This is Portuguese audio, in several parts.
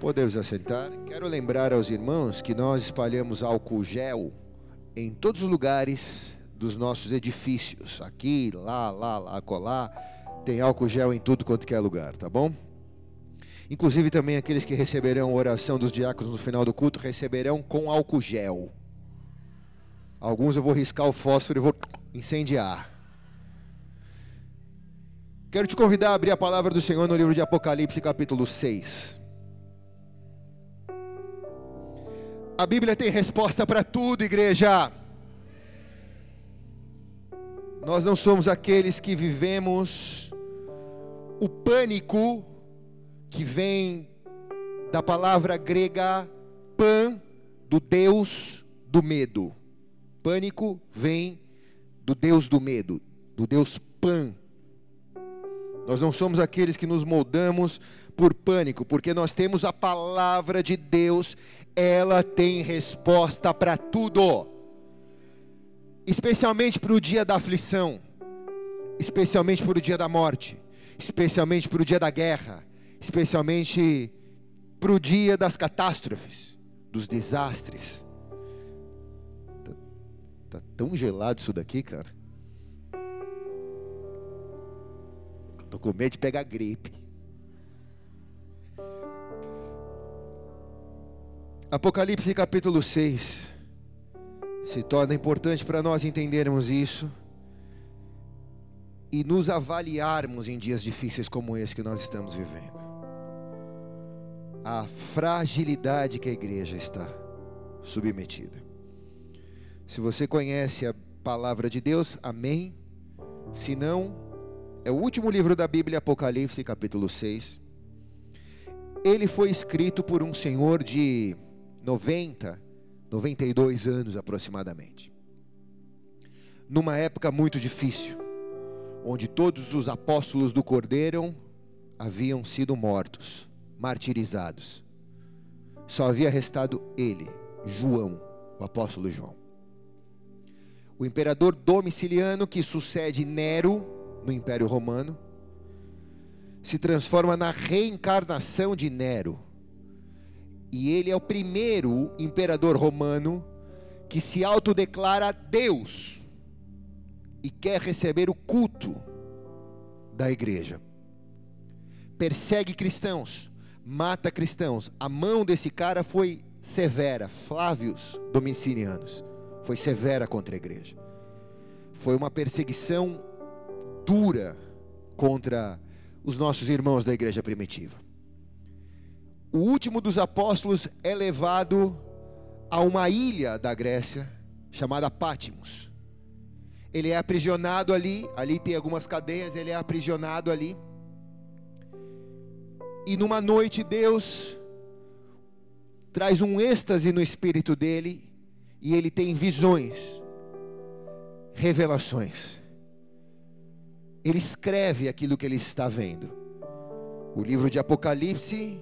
Podemos assentar. Quero lembrar aos irmãos que nós espalhamos álcool gel em todos os lugares dos nossos edifícios. Aqui, lá, lá, lá, colar. Tem álcool gel em tudo quanto que é lugar, tá bom? Inclusive também aqueles que receberão a oração dos diáconos no final do culto receberão com álcool gel. Alguns eu vou riscar o fósforo e vou incendiar. Quero te convidar a abrir a palavra do Senhor no livro de Apocalipse, capítulo 6. A Bíblia tem resposta para tudo, igreja. Nós não somos aqueles que vivemos o pânico que vem da palavra grega pan, do Deus do medo. Pânico vem do Deus do medo, do Deus pan. Nós não somos aqueles que nos moldamos por pânico, porque nós temos a palavra de Deus, ela tem resposta para tudo, especialmente para o dia da aflição, especialmente para o dia da morte, especialmente para o dia da guerra, especialmente para o dia das catástrofes, dos desastres. Tá, tá tão gelado isso daqui, cara. Estou com medo de pegar gripe. Apocalipse capítulo 6 se torna importante para nós entendermos isso e nos avaliarmos em dias difíceis como esse que nós estamos vivendo. A fragilidade que a igreja está submetida. Se você conhece a palavra de Deus, amém. Se não, é o último livro da Bíblia, Apocalipse, capítulo 6. Ele foi escrito por um senhor de 90, 92 anos aproximadamente. Numa época muito difícil, onde todos os apóstolos do Cordeiro haviam sido mortos, martirizados. Só havia restado ele, João, o apóstolo João. O imperador Domiciliano, que sucede Nero no Império Romano, se transforma na reencarnação de Nero e ele é o primeiro imperador romano que se autodeclara Deus e quer receber o culto da igreja. Persegue cristãos, mata cristãos. A mão desse cara foi severa, Flávios Domicilianos, foi severa contra a igreja. Foi uma perseguição dura contra os nossos irmãos da igreja primitiva o último dos apóstolos é levado a uma ilha da Grécia chamada Pátimos. Ele é aprisionado ali, ali tem algumas cadeias, ele é aprisionado ali. E numa noite Deus traz um êxtase no espírito dele e ele tem visões, revelações. Ele escreve aquilo que ele está vendo. O livro de Apocalipse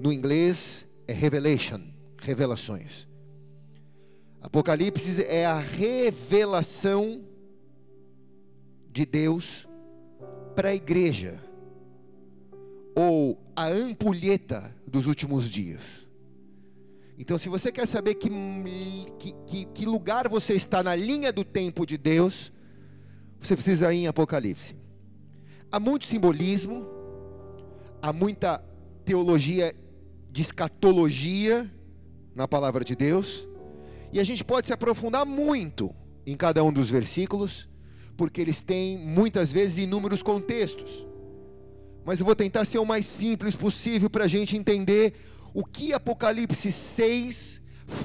no inglês é revelation, revelações. Apocalipse é a revelação de Deus para a igreja, ou a ampulheta dos últimos dias. Então, se você quer saber que, que, que, lugar você está na linha do tempo de Deus, você precisa ir em Apocalipse. Há muito simbolismo, há muita teologia de escatologia na palavra de Deus, e a gente pode se aprofundar muito em cada um dos versículos, porque eles têm muitas vezes inúmeros contextos. Mas eu vou tentar ser o mais simples possível para a gente entender o que Apocalipse 6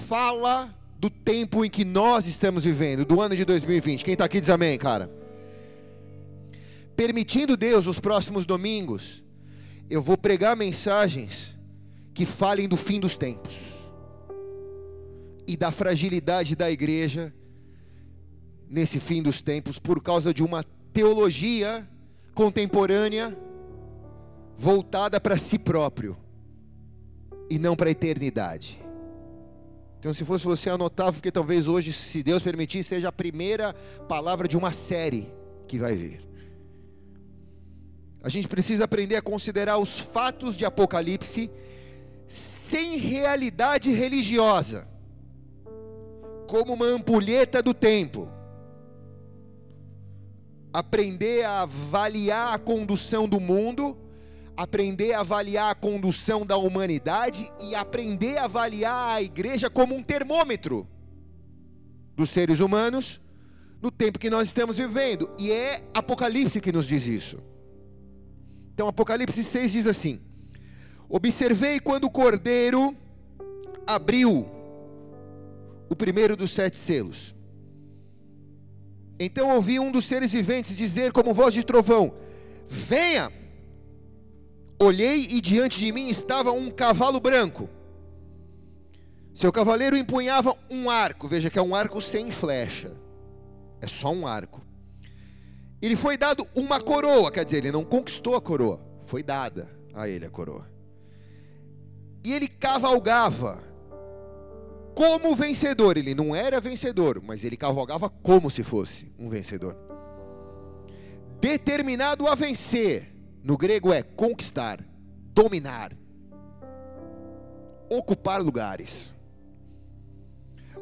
fala do tempo em que nós estamos vivendo, do ano de 2020. Quem está aqui diz amém, cara. Permitindo Deus, os próximos domingos, eu vou pregar mensagens que falem do fim dos tempos e da fragilidade da igreja nesse fim dos tempos por causa de uma teologia contemporânea voltada para si próprio e não para a eternidade. Então, se fosse você, anotava, porque talvez hoje, se Deus permitir, seja a primeira palavra de uma série que vai vir. A gente precisa aprender a considerar os fatos de Apocalipse sem realidade religiosa, como uma ampulheta do tempo. Aprender a avaliar a condução do mundo, aprender a avaliar a condução da humanidade e aprender a avaliar a igreja como um termômetro dos seres humanos no tempo que nós estamos vivendo. E é Apocalipse que nos diz isso. Então, Apocalipse 6 diz assim: Observei quando o cordeiro abriu o primeiro dos sete selos. Então ouvi um dos seres viventes dizer, como voz de trovão: Venha! Olhei e diante de mim estava um cavalo branco. Seu cavaleiro empunhava um arco, veja que é um arco sem flecha, é só um arco. Ele foi dado uma coroa, quer dizer, ele não conquistou a coroa, foi dada a ele a coroa. E ele cavalgava como vencedor, ele não era vencedor, mas ele cavalgava como se fosse um vencedor. Determinado a vencer, no grego é conquistar, dominar, ocupar lugares.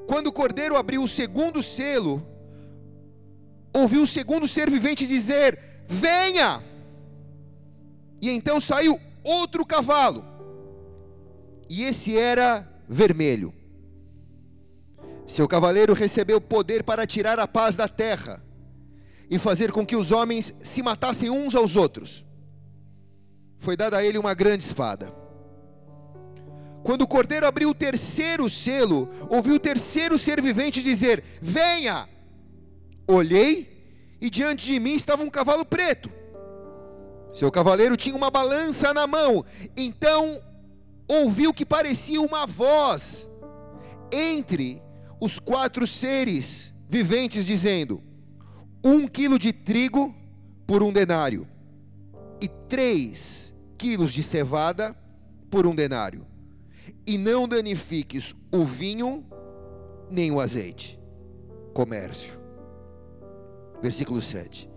Quando o cordeiro abriu o segundo selo, ouviu o segundo ser vivente dizer: Venha! E então saiu outro cavalo, e esse era vermelho. Seu cavaleiro recebeu poder para tirar a paz da terra e fazer com que os homens se matassem uns aos outros. Foi dada a ele uma grande espada. Quando o cordeiro abriu o terceiro selo, ouviu o terceiro ser vivente dizer: Venha! Olhei e diante de mim estava um cavalo preto. Seu cavaleiro tinha uma balança na mão. Então ouviu que parecia uma voz entre os quatro seres viventes, dizendo: Um quilo de trigo por um denário, e três quilos de cevada por um denário e não danifiques o vinho nem o azeite. Comércio. Versículo 7.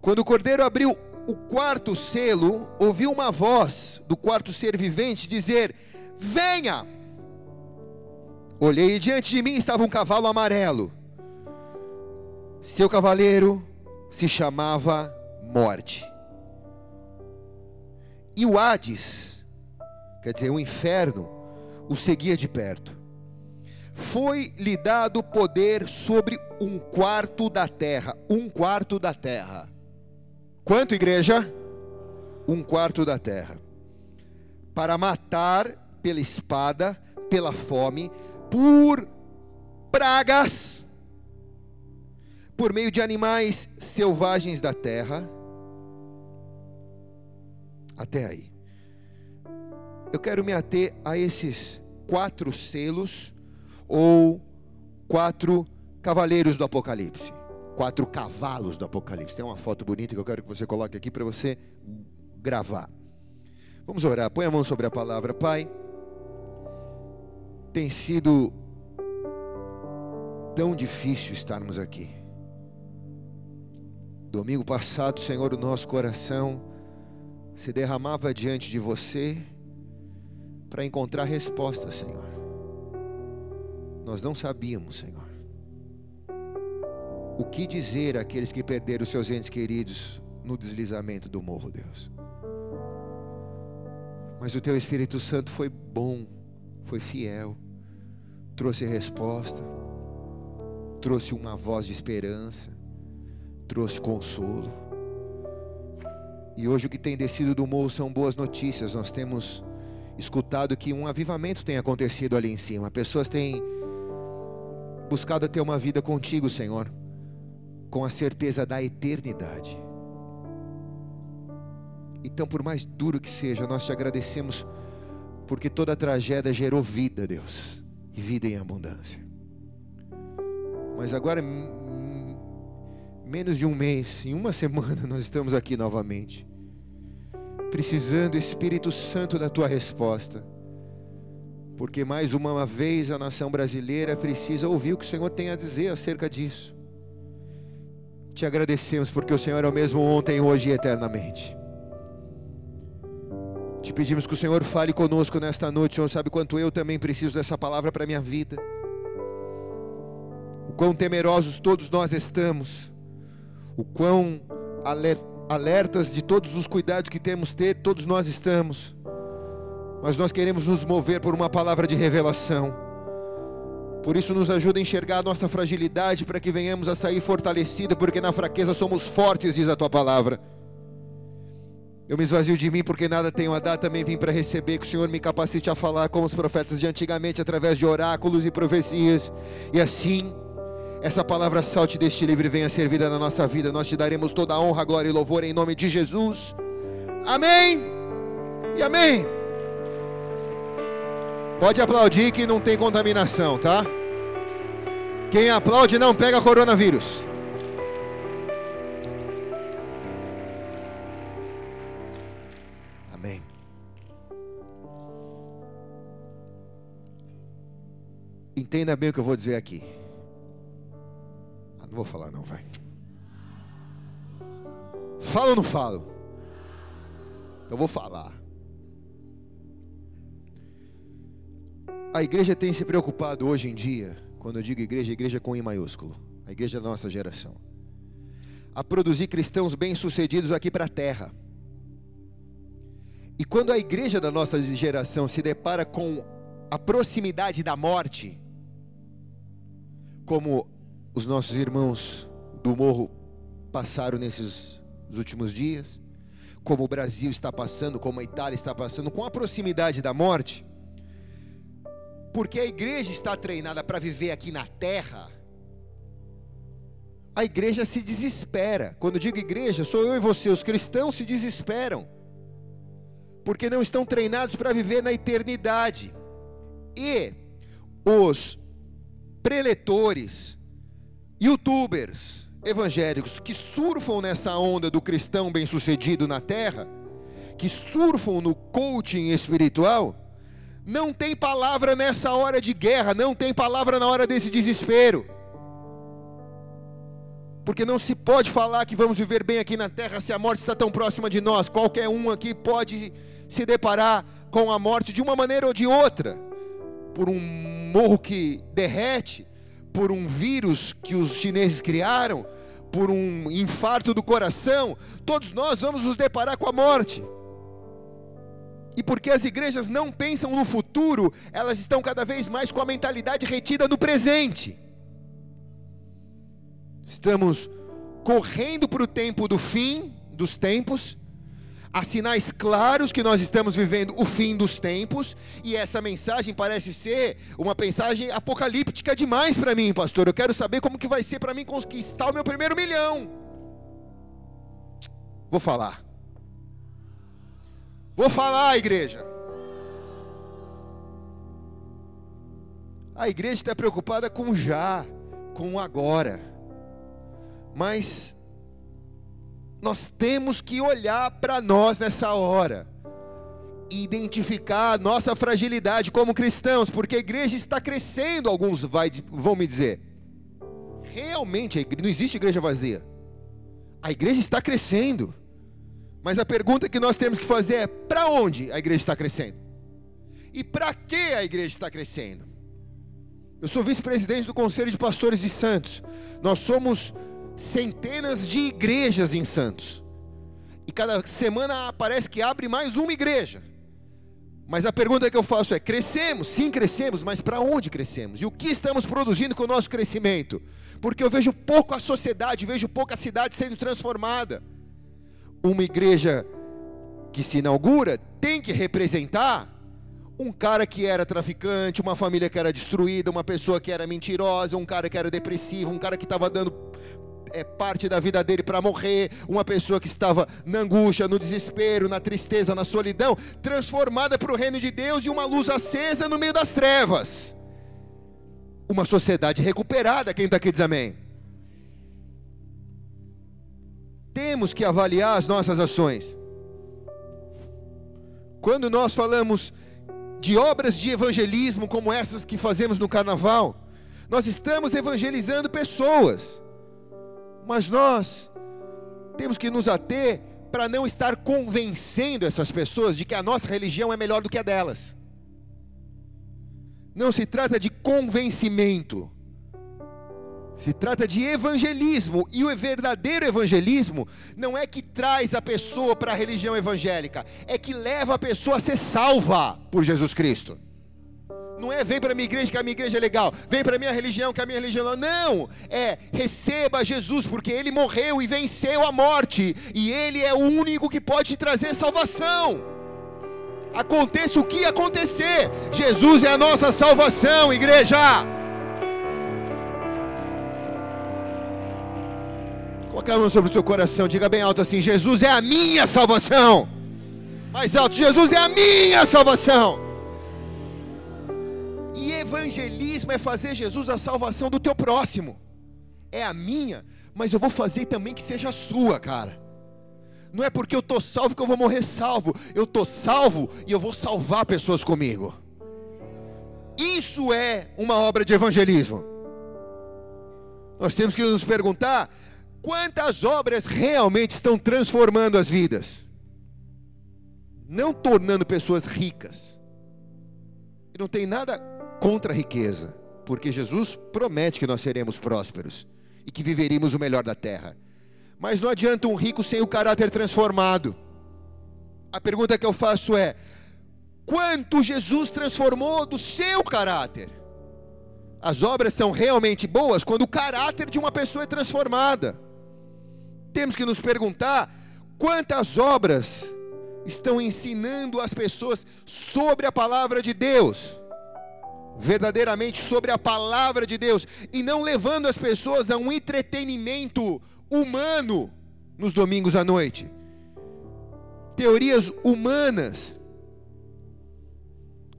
Quando o cordeiro abriu o quarto selo, ouviu uma voz do quarto ser vivente dizer: Venha! Olhei e diante de mim estava um cavalo amarelo. Seu cavaleiro se chamava Morte. E o Hades quer dizer, o inferno o seguia de perto. Foi-lhe dado poder sobre um quarto da terra, um quarto da terra. Quanto, igreja? Um quarto da terra. Para matar pela espada, pela fome, por pragas, por meio de animais selvagens da terra. Até aí eu quero me ater a esses quatro selos ou quatro cavaleiros do Apocalipse. Quatro cavalos do Apocalipse. Tem uma foto bonita que eu quero que você coloque aqui para você gravar. Vamos orar. Põe a mão sobre a palavra, Pai. Tem sido tão difícil estarmos aqui. Domingo passado, Senhor, o nosso coração se derramava diante de você para encontrar resposta, Senhor. Nós não sabíamos, Senhor, o que dizer àqueles que perderam seus entes queridos no deslizamento do morro, Deus. Mas o Teu Espírito Santo foi bom, foi fiel, trouxe resposta, trouxe uma voz de esperança, trouxe consolo. E hoje o que tem descido do morro são boas notícias. Nós temos escutado que um avivamento tem acontecido ali em cima. Pessoas têm buscado ter uma vida contigo, Senhor, com a certeza da eternidade. Então, por mais duro que seja, nós te agradecemos porque toda a tragédia gerou vida, Deus, e vida em abundância. Mas agora, menos de um mês, em uma semana, nós estamos aqui novamente precisando, Espírito Santo, da tua resposta. Porque mais uma vez a nação brasileira precisa ouvir o que o Senhor tem a dizer acerca disso. Te agradecemos porque o Senhor é o mesmo ontem, hoje e eternamente. Te pedimos que o Senhor fale conosco nesta noite. O Senhor sabe quanto eu também preciso dessa palavra para a minha vida. O quão temerosos todos nós estamos. O quão alertas de todos os cuidados que temos ter, todos nós estamos. Mas nós queremos nos mover por uma palavra de revelação. Por isso nos ajuda a enxergar a nossa fragilidade para que venhamos a sair fortalecidos, porque na fraqueza somos fortes, diz a tua palavra. Eu me esvazio de mim porque nada tenho a dar, também vim para receber. Que o Senhor me capacite a falar como os profetas de antigamente, através de oráculos e profecias. E assim, essa palavra salte deste livro e venha servida na nossa vida. Nós te daremos toda a honra, glória e louvor em nome de Jesus. Amém e amém. Pode aplaudir que não tem contaminação, tá? Quem aplaude não pega coronavírus. Entenda bem o que eu vou dizer aqui. Ah, não vou falar não, vai. Falo ou não falo? Eu vou falar. A igreja tem se preocupado hoje em dia, quando eu digo igreja, igreja com I maiúsculo, a igreja da nossa geração, a produzir cristãos bem-sucedidos aqui para a terra. E quando a igreja da nossa geração se depara com a proximidade da morte, como os nossos irmãos do morro passaram nesses últimos dias, como o Brasil está passando, como a Itália está passando, com a proximidade da morte, porque a igreja está treinada para viver aqui na terra, a igreja se desespera. Quando digo igreja, sou eu e você, os cristãos se desesperam, porque não estão treinados para viver na eternidade. E os preletores, youtubers evangélicos que surfam nessa onda do cristão bem-sucedido na terra, que surfam no coaching espiritual, não tem palavra nessa hora de guerra, não tem palavra na hora desse desespero. Porque não se pode falar que vamos viver bem aqui na terra se a morte está tão próxima de nós. Qualquer um aqui pode se deparar com a morte de uma maneira ou de outra por um morro que derrete, por um vírus que os chineses criaram, por um infarto do coração, todos nós vamos nos deparar com a morte. E porque as igrejas não pensam no futuro, elas estão cada vez mais com a mentalidade retida no presente. Estamos correndo para o tempo do fim dos tempos, Há sinais claros que nós estamos vivendo o fim dos tempos, e essa mensagem parece ser uma mensagem apocalíptica demais para mim, pastor. Eu quero saber como que vai ser para mim conquistar o meu primeiro milhão. Vou falar. Vou falar, igreja. A igreja está preocupada com já, com agora. Mas nós temos que olhar para nós nessa hora identificar a nossa fragilidade como cristãos, porque a igreja está crescendo, alguns vai, vão me dizer. Realmente, não existe igreja vazia. A igreja está crescendo. Mas a pergunta que nós temos que fazer é: para onde a igreja está crescendo? E para que a igreja está crescendo? Eu sou vice-presidente do Conselho de Pastores de Santos. Nós somos centenas de igrejas em Santos. E cada semana parece que abre mais uma igreja. Mas a pergunta que eu faço é: crescemos? Sim, crescemos, mas para onde crescemos? E o que estamos produzindo com o nosso crescimento? Porque eu vejo pouco a sociedade, vejo pouca cidade sendo transformada. Uma igreja que se inaugura tem que representar um cara que era traficante, uma família que era destruída, uma pessoa que era mentirosa, um cara que era depressivo, um cara que estava dando é, parte da vida dele para morrer, uma pessoa que estava na angústia, no desespero, na tristeza, na solidão, transformada para o reino de Deus e uma luz acesa no meio das trevas. Uma sociedade recuperada, quem está aqui diz amém. Temos que avaliar as nossas ações. Quando nós falamos de obras de evangelismo como essas que fazemos no carnaval, nós estamos evangelizando pessoas mas nós temos que nos ater para não estar convencendo essas pessoas de que a nossa religião é melhor do que a delas. Não se trata de convencimento. Se trata de evangelismo, e o verdadeiro evangelismo não é que traz a pessoa para a religião evangélica, é que leva a pessoa a ser salva por Jesus Cristo. Não é vem para a minha igreja que a minha igreja é legal, vem para a minha religião que a minha religião não. Não, é receba Jesus, porque ele morreu e venceu a morte, e ele é o único que pode te trazer salvação. Aconteça o que acontecer, Jesus é a nossa salvação, igreja. Coloque a mão sobre o seu coração, diga bem alto assim: Jesus é a minha salvação. Mais alto, Jesus é a minha salvação. E evangelismo é fazer Jesus a salvação do teu próximo. É a minha, mas eu vou fazer também que seja a sua, cara. Não é porque eu estou salvo que eu vou morrer salvo. Eu estou salvo e eu vou salvar pessoas comigo. Isso é uma obra de evangelismo. Nós temos que nos perguntar quantas obras realmente estão transformando as vidas, não tornando pessoas ricas. E não tem nada contra a riqueza, porque Jesus promete que nós seremos prósperos e que viveríamos o melhor da terra. Mas não adianta um rico sem o caráter transformado. A pergunta que eu faço é: quanto Jesus transformou do seu caráter? As obras são realmente boas quando o caráter de uma pessoa é transformada. Temos que nos perguntar quantas obras estão ensinando as pessoas sobre a palavra de Deus verdadeiramente sobre a palavra de Deus e não levando as pessoas a um entretenimento humano nos domingos à noite. Teorias humanas.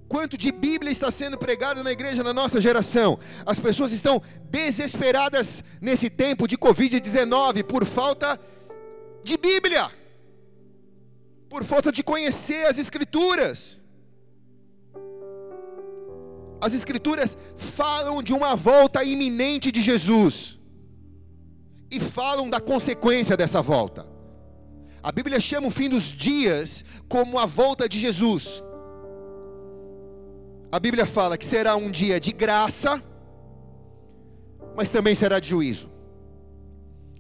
Quanto de Bíblia está sendo pregado na igreja na nossa geração? As pessoas estão desesperadas nesse tempo de Covid-19 por falta de Bíblia, por falta de conhecer as Escrituras. As Escrituras falam de uma volta iminente de Jesus e falam da consequência dessa volta. A Bíblia chama o fim dos dias como a volta de Jesus. A Bíblia fala que será um dia de graça, mas também será de juízo.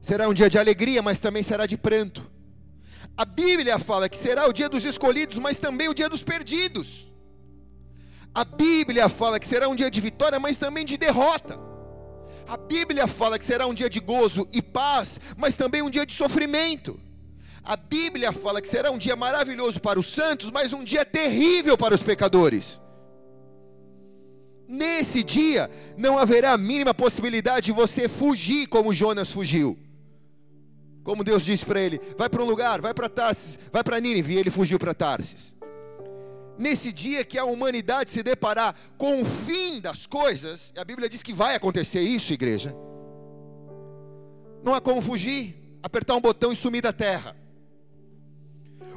Será um dia de alegria, mas também será de pranto. A Bíblia fala que será o dia dos escolhidos, mas também o dia dos perdidos. A Bíblia fala que será um dia de vitória, mas também de derrota. A Bíblia fala que será um dia de gozo e paz, mas também um dia de sofrimento. A Bíblia fala que será um dia maravilhoso para os santos, mas um dia terrível para os pecadores. Nesse dia não haverá a mínima possibilidade de você fugir como Jonas fugiu. Como Deus disse para ele: vai para um lugar, vai para Tarsis, vai para Nínive, e ele fugiu para Tarsis nesse dia que a humanidade se deparar com o fim das coisas, a Bíblia diz que vai acontecer isso, igreja. Não há como fugir, apertar um botão e sumir da terra.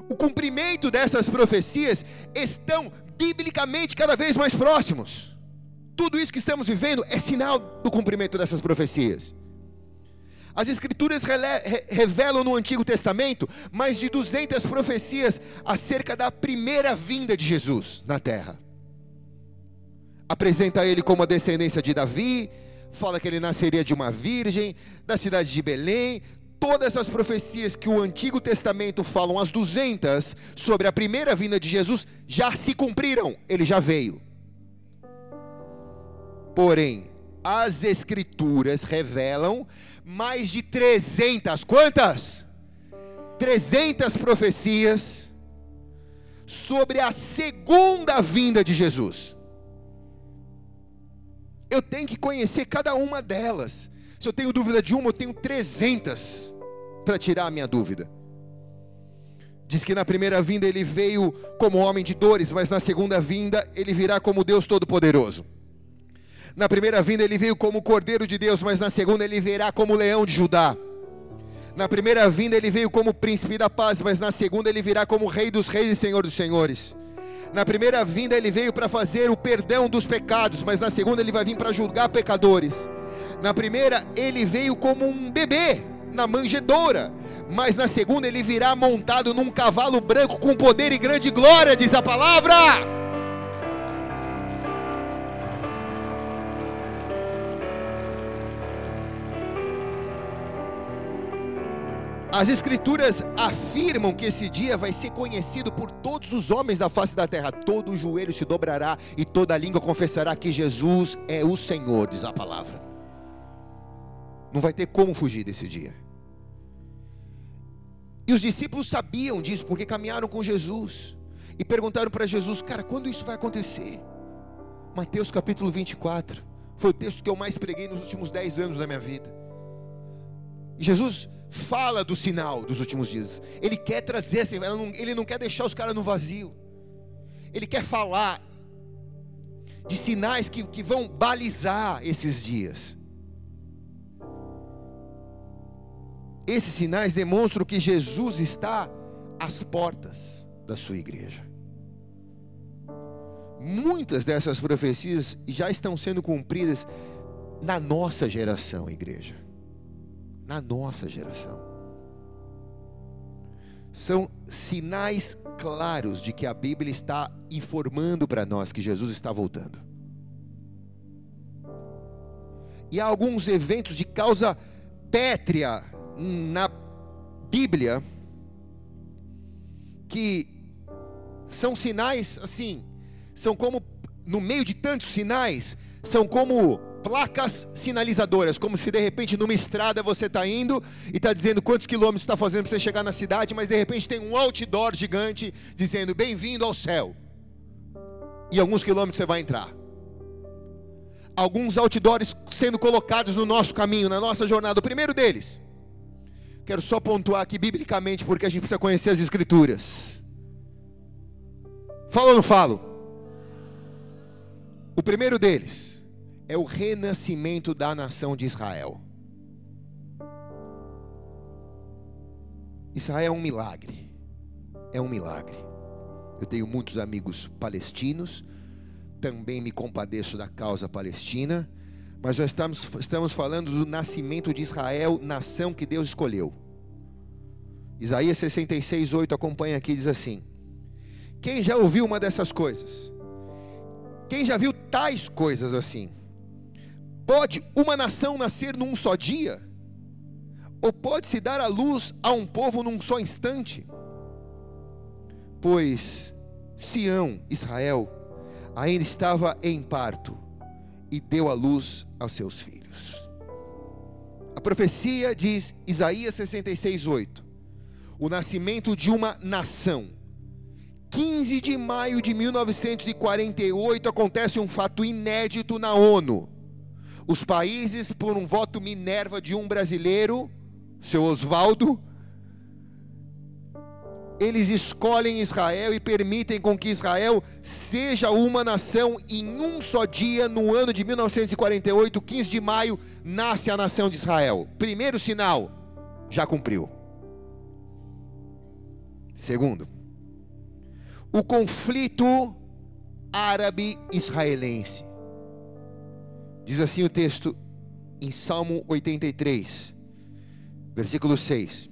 O cumprimento dessas profecias estão biblicamente cada vez mais próximos. Tudo isso que estamos vivendo é sinal do cumprimento dessas profecias. As Escrituras revelam no Antigo Testamento mais de 200 profecias acerca da primeira vinda de Jesus na terra. Apresenta ele como a descendência de Davi, fala que ele nasceria de uma virgem, da cidade de Belém. Todas as profecias que o Antigo Testamento falam, as 200, sobre a primeira vinda de Jesus, já se cumpriram, ele já veio. Porém, as Escrituras revelam mais de 300, quantas? 300 profecias sobre a segunda vinda de Jesus. Eu tenho que conhecer cada uma delas. Se eu tenho dúvida de uma, eu tenho 300 para tirar a minha dúvida. Diz que na primeira vinda ele veio como homem de dores, mas na segunda vinda ele virá como Deus Todo-Poderoso. Na primeira vinda ele veio como Cordeiro de Deus, mas na segunda ele virá como Leão de Judá. Na primeira vinda ele veio como Príncipe da Paz, mas na segunda ele virá como Rei dos Reis e Senhor dos Senhores. Na primeira vinda ele veio para fazer o perdão dos pecados, mas na segunda ele vai vir para julgar pecadores. Na primeira ele veio como um bebê, na manjedoura, mas na segunda ele virá montado num cavalo branco com poder e grande glória, diz a palavra. As Escrituras afirmam que esse dia vai ser conhecido por todos os homens da face da terra. Todo joelho se dobrará e toda língua confessará que Jesus é o Senhor, diz a palavra. Não vai ter como fugir desse dia. E os discípulos sabiam disso porque caminharam com Jesus e perguntaram para Jesus: Cara, quando isso vai acontecer? Mateus capítulo 24 foi o texto que eu mais preguei nos últimos 10 anos da minha vida. Jesus fala do sinal dos últimos dias. Ele quer trazer, ele não quer deixar os caras no vazio. Ele quer falar de sinais que, que vão balizar esses dias. Esses sinais demonstram que Jesus está às portas da sua igreja. Muitas dessas profecias já estão sendo cumpridas na nossa geração, igreja. Na nossa geração. São sinais claros de que a Bíblia está informando para nós que Jesus está voltando. E há alguns eventos de causa pétrea na Bíblia que são sinais assim, são como no meio de tantos sinais, são como placas sinalizadoras, como se de repente numa estrada você está indo e está dizendo quantos quilômetros está fazendo para você chegar na cidade, mas de repente tem um outdoor gigante dizendo bem-vindo ao céu. E alguns quilômetros você vai entrar. Alguns outdoors sendo colocados no nosso caminho, na nossa jornada. O primeiro deles Quero só pontuar aqui biblicamente, porque a gente precisa conhecer as Escrituras. Falo ou não falo? O primeiro deles é o renascimento da nação de Israel. Israel é um milagre. É um milagre. Eu tenho muitos amigos palestinos, também me compadeço da causa palestina mas nós estamos, estamos falando do nascimento de Israel, nação que Deus escolheu. Isaías 66, 8 acompanha aqui, diz assim: Quem já ouviu uma dessas coisas? Quem já viu tais coisas assim? Pode uma nação nascer num só dia? Ou pode se dar a luz a um povo num só instante? Pois Sião, Israel, ainda estava em parto e deu a luz aos seus filhos. A profecia diz, Isaías 66, 8: o nascimento de uma nação. 15 de maio de 1948 acontece um fato inédito na ONU. Os países, por um voto Minerva de um brasileiro, seu Oswaldo, eles escolhem Israel e permitem com que Israel seja uma nação em um só dia, no ano de 1948, 15 de maio, nasce a nação de Israel. Primeiro sinal, já cumpriu. Segundo, o conflito árabe-israelense. Diz assim o texto em Salmo 83, versículo 6.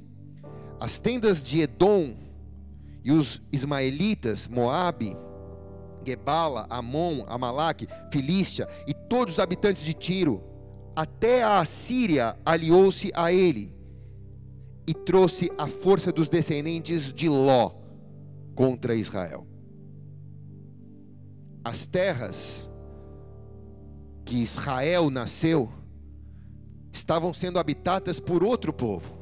As tendas de Edom e os ismaelitas, Moabe, Gebala, Amon, Amalaque, Filístia e todos os habitantes de Tiro, até a Assíria aliou-se a ele e trouxe a força dos descendentes de Ló contra Israel. As terras que Israel nasceu estavam sendo habitadas por outro povo.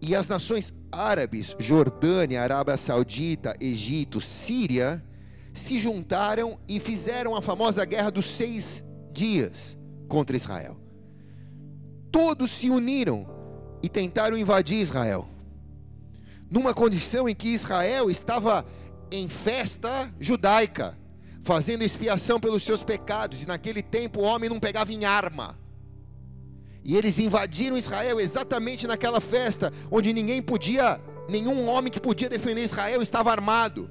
E as nações árabes, Jordânia, Arábia Saudita, Egito, Síria, se juntaram e fizeram a famosa guerra dos seis dias contra Israel. Todos se uniram e tentaram invadir Israel, numa condição em que Israel estava em festa judaica, fazendo expiação pelos seus pecados, e naquele tempo o homem não pegava em arma e eles invadiram Israel exatamente naquela festa, onde ninguém podia, nenhum homem que podia defender Israel estava armado.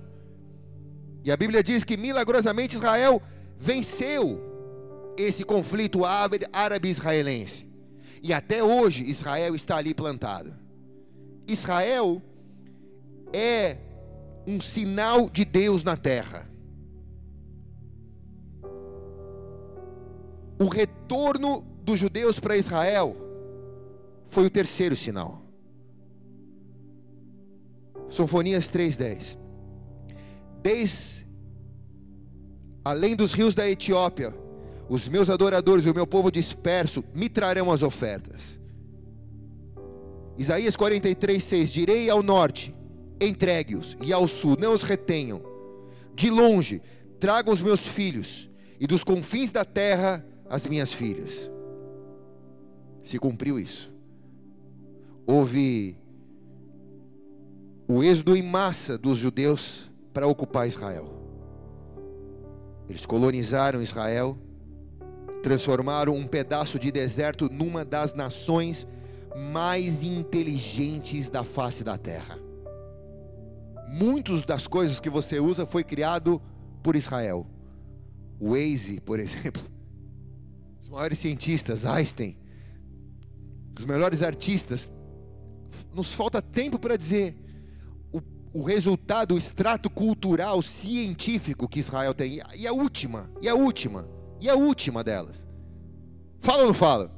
E a Bíblia diz que milagrosamente Israel venceu esse conflito árabe-israelense. E até hoje Israel está ali plantado. Israel é um sinal de Deus na terra. O retorno dos judeus para Israel foi o terceiro sinal. Sonfonias 3:10. Desde além dos rios da Etiópia, os meus adoradores e o meu povo disperso me trarão as ofertas. Isaías 43:6 Direi ao norte: entregue-os, e ao sul: não os retenham. De longe, tragam os meus filhos, e dos confins da terra as minhas filhas. Se cumpriu isso. Houve o êxodo em massa dos judeus para ocupar Israel. Eles colonizaram Israel, transformaram um pedaço de deserto numa das nações mais inteligentes da face da terra. Muitas das coisas que você usa foi criado por Israel. O Waze, por exemplo, os maiores cientistas, Einstein, os melhores artistas, nos falta tempo para dizer o, o, resultado, o extrato cultural, científico que Israel tem. E a última, e a última, e a última delas. Fala ou não fala?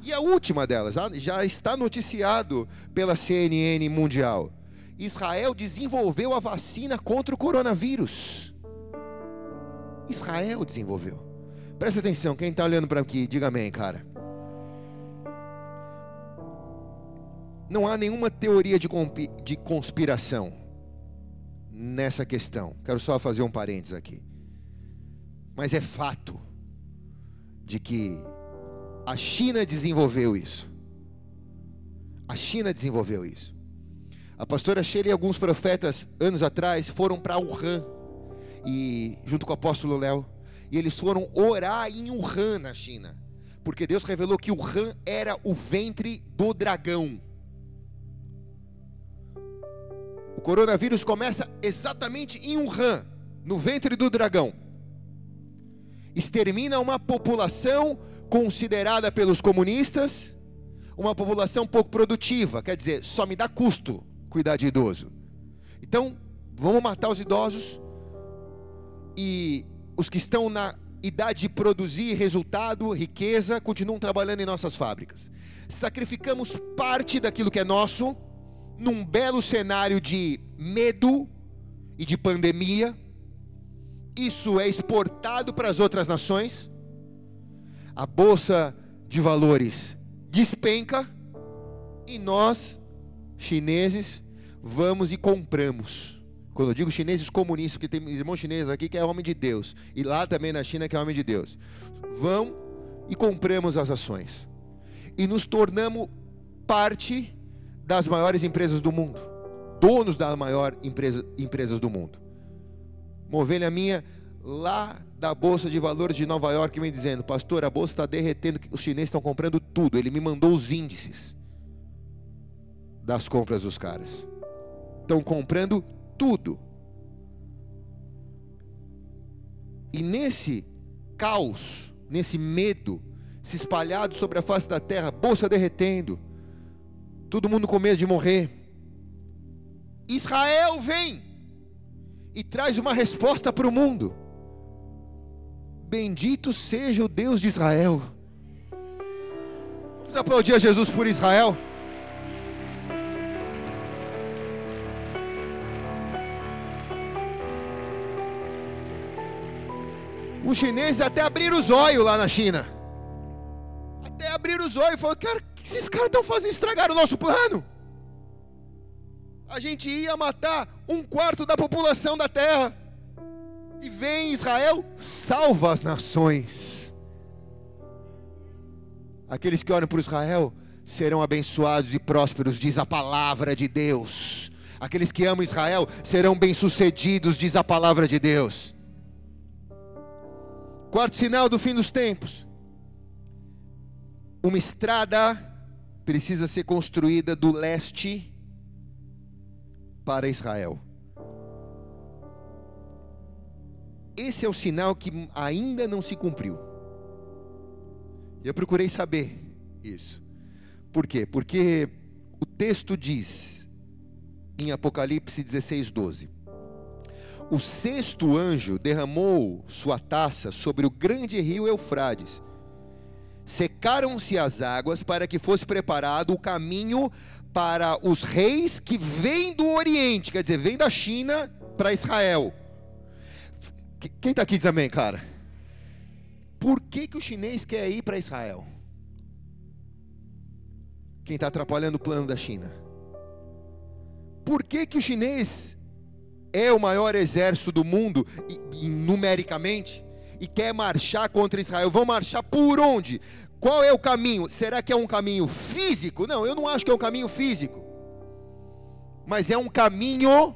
E a última delas, já está noticiado pela CNN Mundial. Israel desenvolveu a vacina contra o coronavírus. Israel desenvolveu. Presta atenção, quem está olhando para aqui, diga amém, cara. Não há nenhuma teoria de, de conspiração nessa questão. Quero só fazer um parênteses aqui. Mas é fato de que a China desenvolveu isso. A China desenvolveu isso. A pastora Sheila e alguns profetas, anos atrás, foram para Wuhan, e, junto com o apóstolo Léo, e eles foram orar em Wuhan, na China, porque Deus revelou que Wuhan era o ventre do dragão. O coronavírus começa exatamente em Wuhan, no ventre do dragão. Extermina uma população considerada pelos comunistas uma população pouco produtiva, quer dizer, só me dá custo cuidar de idoso. Então, vamos matar os idosos e os que estão na idade de produzir resultado, riqueza, continuam trabalhando em nossas fábricas. Sacrificamos parte daquilo que é nosso num belo cenário de medo e de pandemia. Isso é exportado para as outras nações a bolsa de valores despenca e nós, chineses, vamos e compramos. Quando eu digo chineses comunistas, porque tem irmão chinês aqui que é homem de Deus, e lá também na China que é homem de Deus. Vão e compramos as ações. E nos tornamos parte das maiores empresas do mundo, donos das maiores empresa, empresas do mundo. Uma ovelha minha lá da Bolsa de Valores de Nova York vem dizendo: Pastor, a bolsa está derretendo, os chineses estão comprando tudo. Ele me mandou os índices das compras dos caras. Estão comprando tudo. E nesse caos, nesse medo, se espalhado sobre a face da terra, bolsa derretendo, todo mundo com medo de morrer. Israel vem e traz uma resposta para o mundo. Bendito seja o Deus de Israel. Vamos aplaudir a Jesus por Israel. Os chineses até abriram os olhos lá na China. Até abriram os olhos e falaram: Cara, o que esses caras estão fazendo? Estragaram o nosso plano. A gente ia matar um quarto da população da terra e vem Israel, salva as nações. Aqueles que olham para Israel serão abençoados e prósperos, diz a palavra de Deus. Aqueles que amam Israel serão bem-sucedidos, diz a palavra de Deus. Quarto sinal do fim dos tempos. Uma estrada precisa ser construída do leste para Israel. Esse é o sinal que ainda não se cumpriu. Eu procurei saber. Isso. Por quê? Porque o texto diz, em Apocalipse 16, 12: O sexto anjo derramou sua taça sobre o grande rio Eufrades. Secaram-se as águas para que fosse preparado o caminho para os reis que vêm do Oriente, quer dizer, vêm da China para Israel. Quem está aqui diz amém, cara? Por que, que o chinês quer ir para Israel? Quem está atrapalhando o plano da China? Por que, que o chinês é o maior exército do mundo, e, e, numericamente, e quer marchar contra Israel? Vão marchar por onde? Qual é o caminho? Será que é um caminho físico? Não, eu não acho que é um caminho físico. Mas é um caminho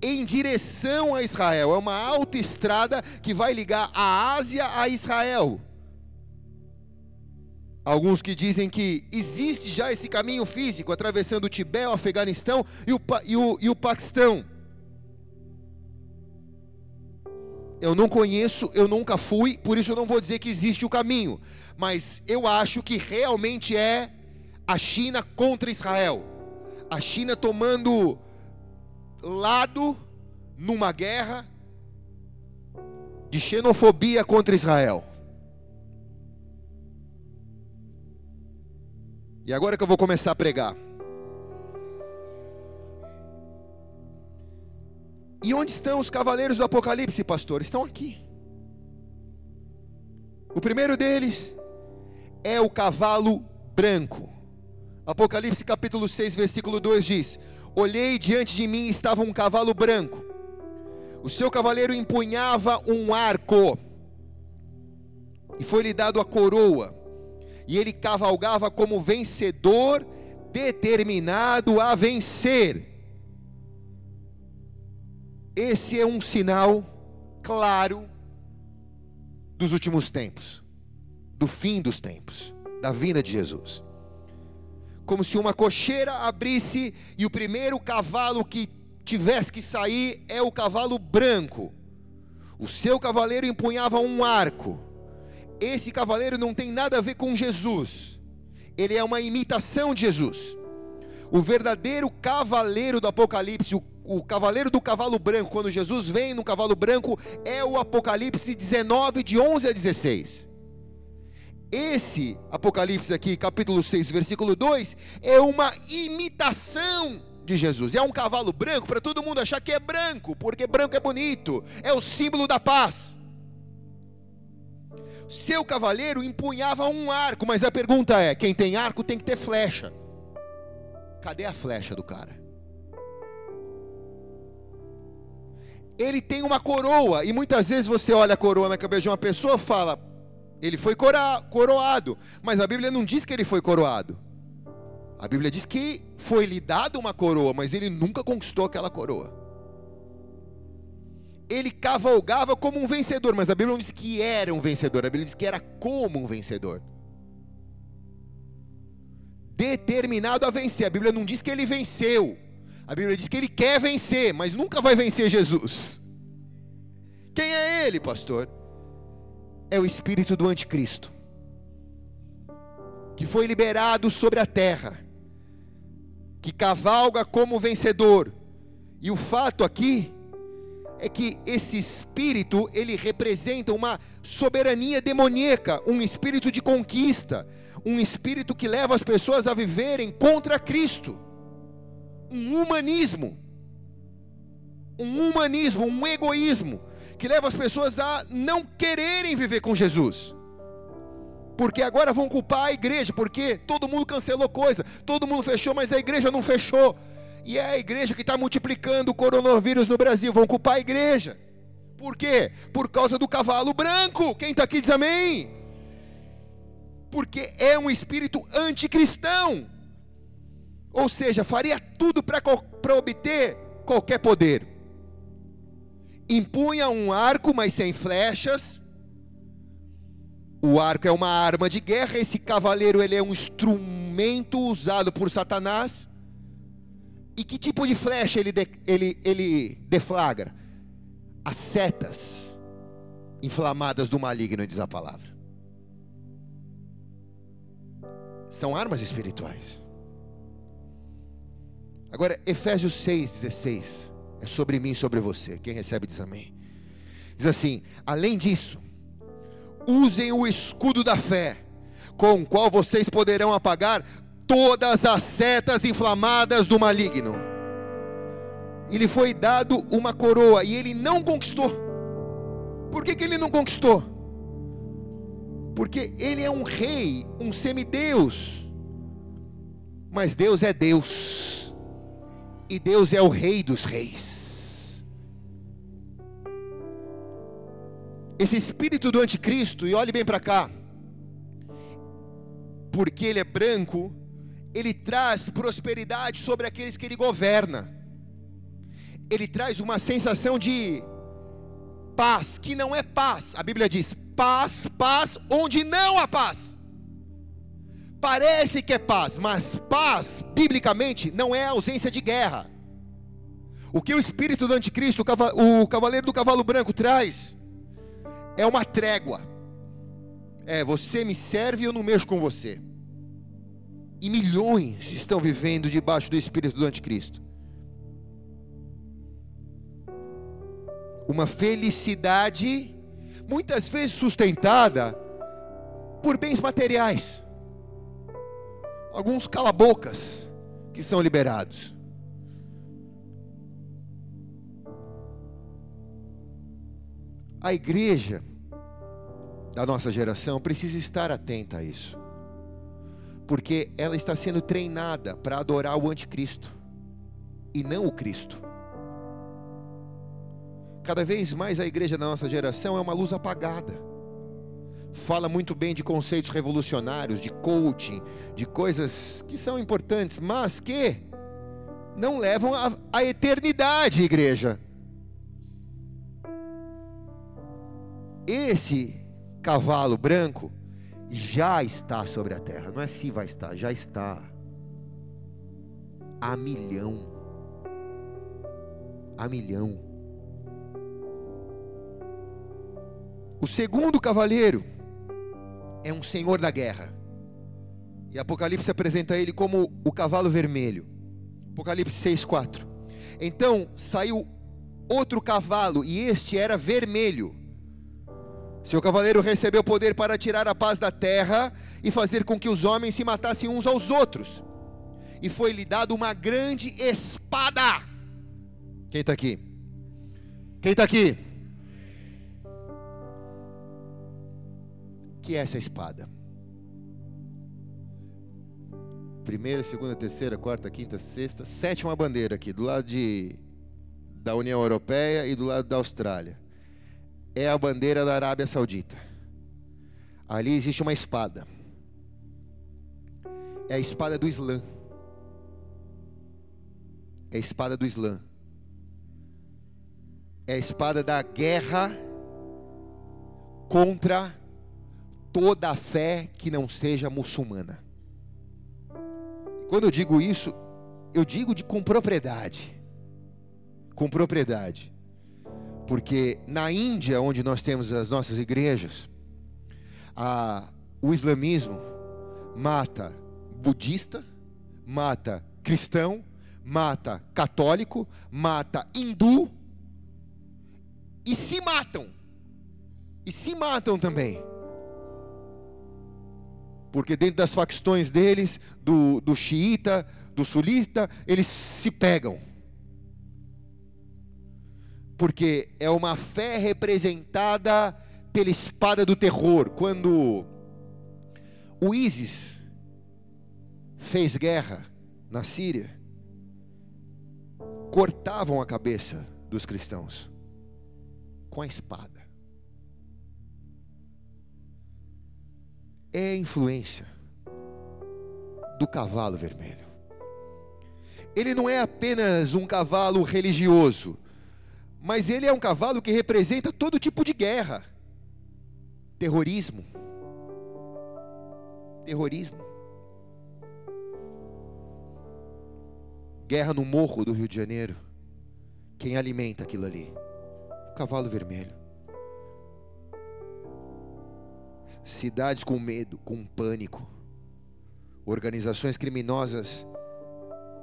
em direção a Israel. É uma autoestrada que vai ligar a Ásia a Israel. Alguns que dizem que existe já esse caminho físico atravessando o Tibete, o Afeganistão e o, e o, e o Paquistão. Eu não conheço, eu nunca fui, por isso eu não vou dizer que existe o caminho. Mas eu acho que realmente é a China contra Israel. A China tomando lado numa guerra de xenofobia contra Israel. E agora que eu vou começar a pregar. E onde estão os cavaleiros do Apocalipse, pastor? Estão aqui. O primeiro deles é o cavalo branco. Apocalipse capítulo 6, versículo 2 diz: Olhei diante de mim estava um cavalo branco. O seu cavaleiro empunhava um arco. E foi-lhe dado a coroa. E ele cavalgava como vencedor, determinado a vencer. Esse é um sinal claro dos últimos tempos, do fim dos tempos, da vinda de Jesus como se uma cocheira abrisse e o primeiro cavalo que tivesse que sair é o cavalo branco. O seu cavaleiro empunhava um arco. Esse cavaleiro não tem nada a ver com Jesus. Ele é uma imitação de Jesus. O verdadeiro cavaleiro do Apocalipse, o, o cavaleiro do cavalo branco, quando Jesus vem no cavalo branco, é o Apocalipse 19, de 11 a 16. Esse Apocalipse aqui, capítulo 6, versículo 2, é uma imitação de Jesus. É um cavalo branco para todo mundo achar que é branco, porque branco é bonito, é o símbolo da paz. Seu cavaleiro empunhava um arco, mas a pergunta é: quem tem arco tem que ter flecha. Cadê a flecha do cara? Ele tem uma coroa, e muitas vezes você olha a coroa na cabeça de uma pessoa e fala: ele foi coroado, mas a Bíblia não diz que ele foi coroado. A Bíblia diz que foi lhe dado uma coroa, mas ele nunca conquistou aquela coroa. Ele cavalgava como um vencedor, mas a Bíblia não diz que era um vencedor, a Bíblia diz que era como um vencedor. Determinado a vencer. A Bíblia não diz que ele venceu. A Bíblia diz que ele quer vencer, mas nunca vai vencer Jesus. Quem é ele, pastor? é o espírito do anticristo, que foi liberado sobre a terra, que cavalga como vencedor. E o fato aqui é que esse espírito, ele representa uma soberania demoníaca, um espírito de conquista, um espírito que leva as pessoas a viverem contra Cristo. Um humanismo. Um humanismo, um egoísmo que leva as pessoas a não quererem viver com Jesus. Porque agora vão culpar a igreja, porque todo mundo cancelou coisa, todo mundo fechou, mas a igreja não fechou. E é a igreja que está multiplicando o coronavírus no Brasil, vão culpar a igreja. Por quê? Por causa do cavalo branco. Quem está aqui diz amém. Porque é um espírito anticristão. Ou seja, faria tudo para obter qualquer poder impunha um arco, mas sem flechas. O arco é uma arma de guerra. Esse cavaleiro ele é um instrumento usado por Satanás. E que tipo de flecha ele, de, ele, ele deflagra? As setas inflamadas do maligno, diz a palavra. São armas espirituais. Agora, Efésios 6,16 é sobre mim e sobre você. Quem recebe diz amém. Diz assim: além disso, usem o escudo da fé, com o qual vocês poderão apagar todas as setas inflamadas do maligno. Ele foi dado uma coroa e ele não conquistou. Por que, que ele não conquistou? Porque ele é um rei, um semideus. Mas Deus é Deus. E Deus é o rei dos reis. Esse espírito do anticristo, e olhe bem para cá, porque ele é branco, ele traz prosperidade sobre aqueles que ele governa. Ele traz uma sensação de paz, que não é paz. A Bíblia diz: paz, paz, onde não há paz. Parece que é paz, mas paz, biblicamente, não é ausência de guerra. O que o espírito do anticristo, o cavaleiro do cavalo branco, traz é uma trégua. É, você me serve e eu não mexo com você. E milhões estão vivendo debaixo do espírito do anticristo. Uma felicidade muitas vezes sustentada por bens materiais. Alguns calabocas que são liberados. A igreja da nossa geração precisa estar atenta a isso porque ela está sendo treinada para adorar o anticristo e não o Cristo. Cada vez mais a igreja da nossa geração é uma luz apagada. Fala muito bem de conceitos revolucionários, de coaching, de coisas que são importantes, mas que não levam à eternidade, igreja. Esse cavalo branco já está sobre a terra. Não é se vai estar, já está. A milhão. A milhão. O segundo cavaleiro é um senhor da guerra. E Apocalipse apresenta ele como o cavalo vermelho. Apocalipse 6:4. Então saiu outro cavalo e este era vermelho seu cavaleiro recebeu poder para tirar a paz da terra e fazer com que os homens se matassem uns aos outros. E foi-lhe dado uma grande espada. Quem está aqui? Quem está aqui? Que é essa espada? Primeira, segunda, terceira, quarta, quinta, sexta, sétima bandeira aqui, do lado de, da União Europeia e do lado da Austrália é a bandeira da Arábia Saudita. Ali existe uma espada. É a espada do Islã. É a espada do Islã. É a espada da guerra contra toda a fé que não seja muçulmana. Quando eu digo isso, eu digo de com propriedade. Com propriedade. Porque na Índia, onde nós temos as nossas igrejas, a, o islamismo mata budista, mata cristão, mata católico, mata hindu e se matam. E se matam também. Porque dentro das facções deles, do, do xiita, do sulita, eles se pegam porque é uma fé representada pela espada do terror. Quando o ISIS fez guerra na Síria, cortavam a cabeça dos cristãos com a espada. É a influência do cavalo vermelho. Ele não é apenas um cavalo religioso mas ele é um cavalo que representa todo tipo de guerra. Terrorismo. Terrorismo. Guerra no morro do Rio de Janeiro. Quem alimenta aquilo ali? O cavalo vermelho. Cidades com medo, com pânico. Organizações criminosas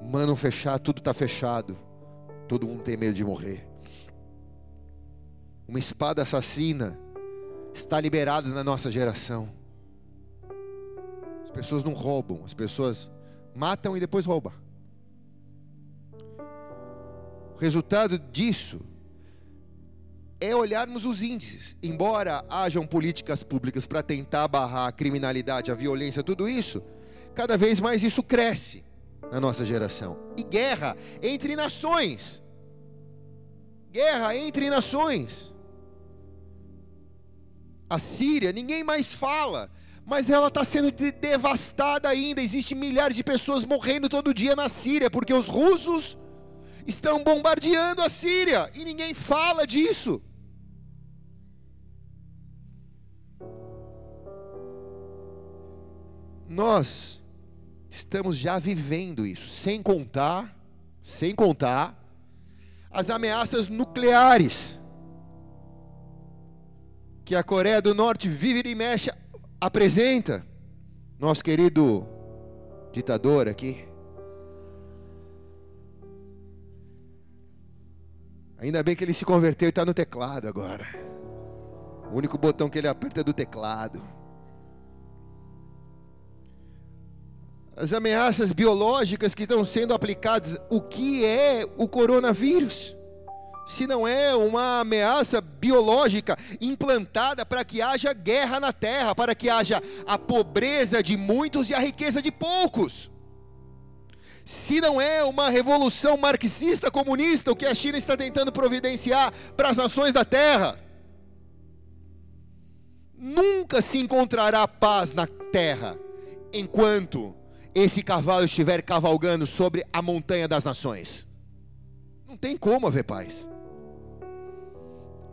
mandam fechar, tudo está fechado. Todo mundo tem medo de morrer. Uma espada assassina está liberada na nossa geração. As pessoas não roubam, as pessoas matam e depois roubam. O resultado disso é olharmos os índices. Embora hajam políticas públicas para tentar barrar a criminalidade, a violência, tudo isso, cada vez mais isso cresce na nossa geração. E guerra entre nações. Guerra entre nações. A Síria, ninguém mais fala, mas ela está sendo devastada ainda. Existem milhares de pessoas morrendo todo dia na Síria, porque os russos estão bombardeando a Síria e ninguém fala disso. Nós estamos já vivendo isso, sem contar, sem contar as ameaças nucleares que a Coreia do Norte vive e mexe apresenta. Nosso querido ditador aqui. Ainda bem que ele se converteu e está no teclado agora. O único botão que ele aperta é do teclado. As ameaças biológicas que estão sendo aplicadas, o que é o coronavírus? Se não é uma ameaça biológica implantada para que haja guerra na terra, para que haja a pobreza de muitos e a riqueza de poucos se não é uma revolução marxista comunista o que a China está tentando providenciar para as nações da terra, nunca se encontrará paz na terra enquanto esse cavalo estiver cavalgando sobre a montanha das nações. Não tem como haver paz.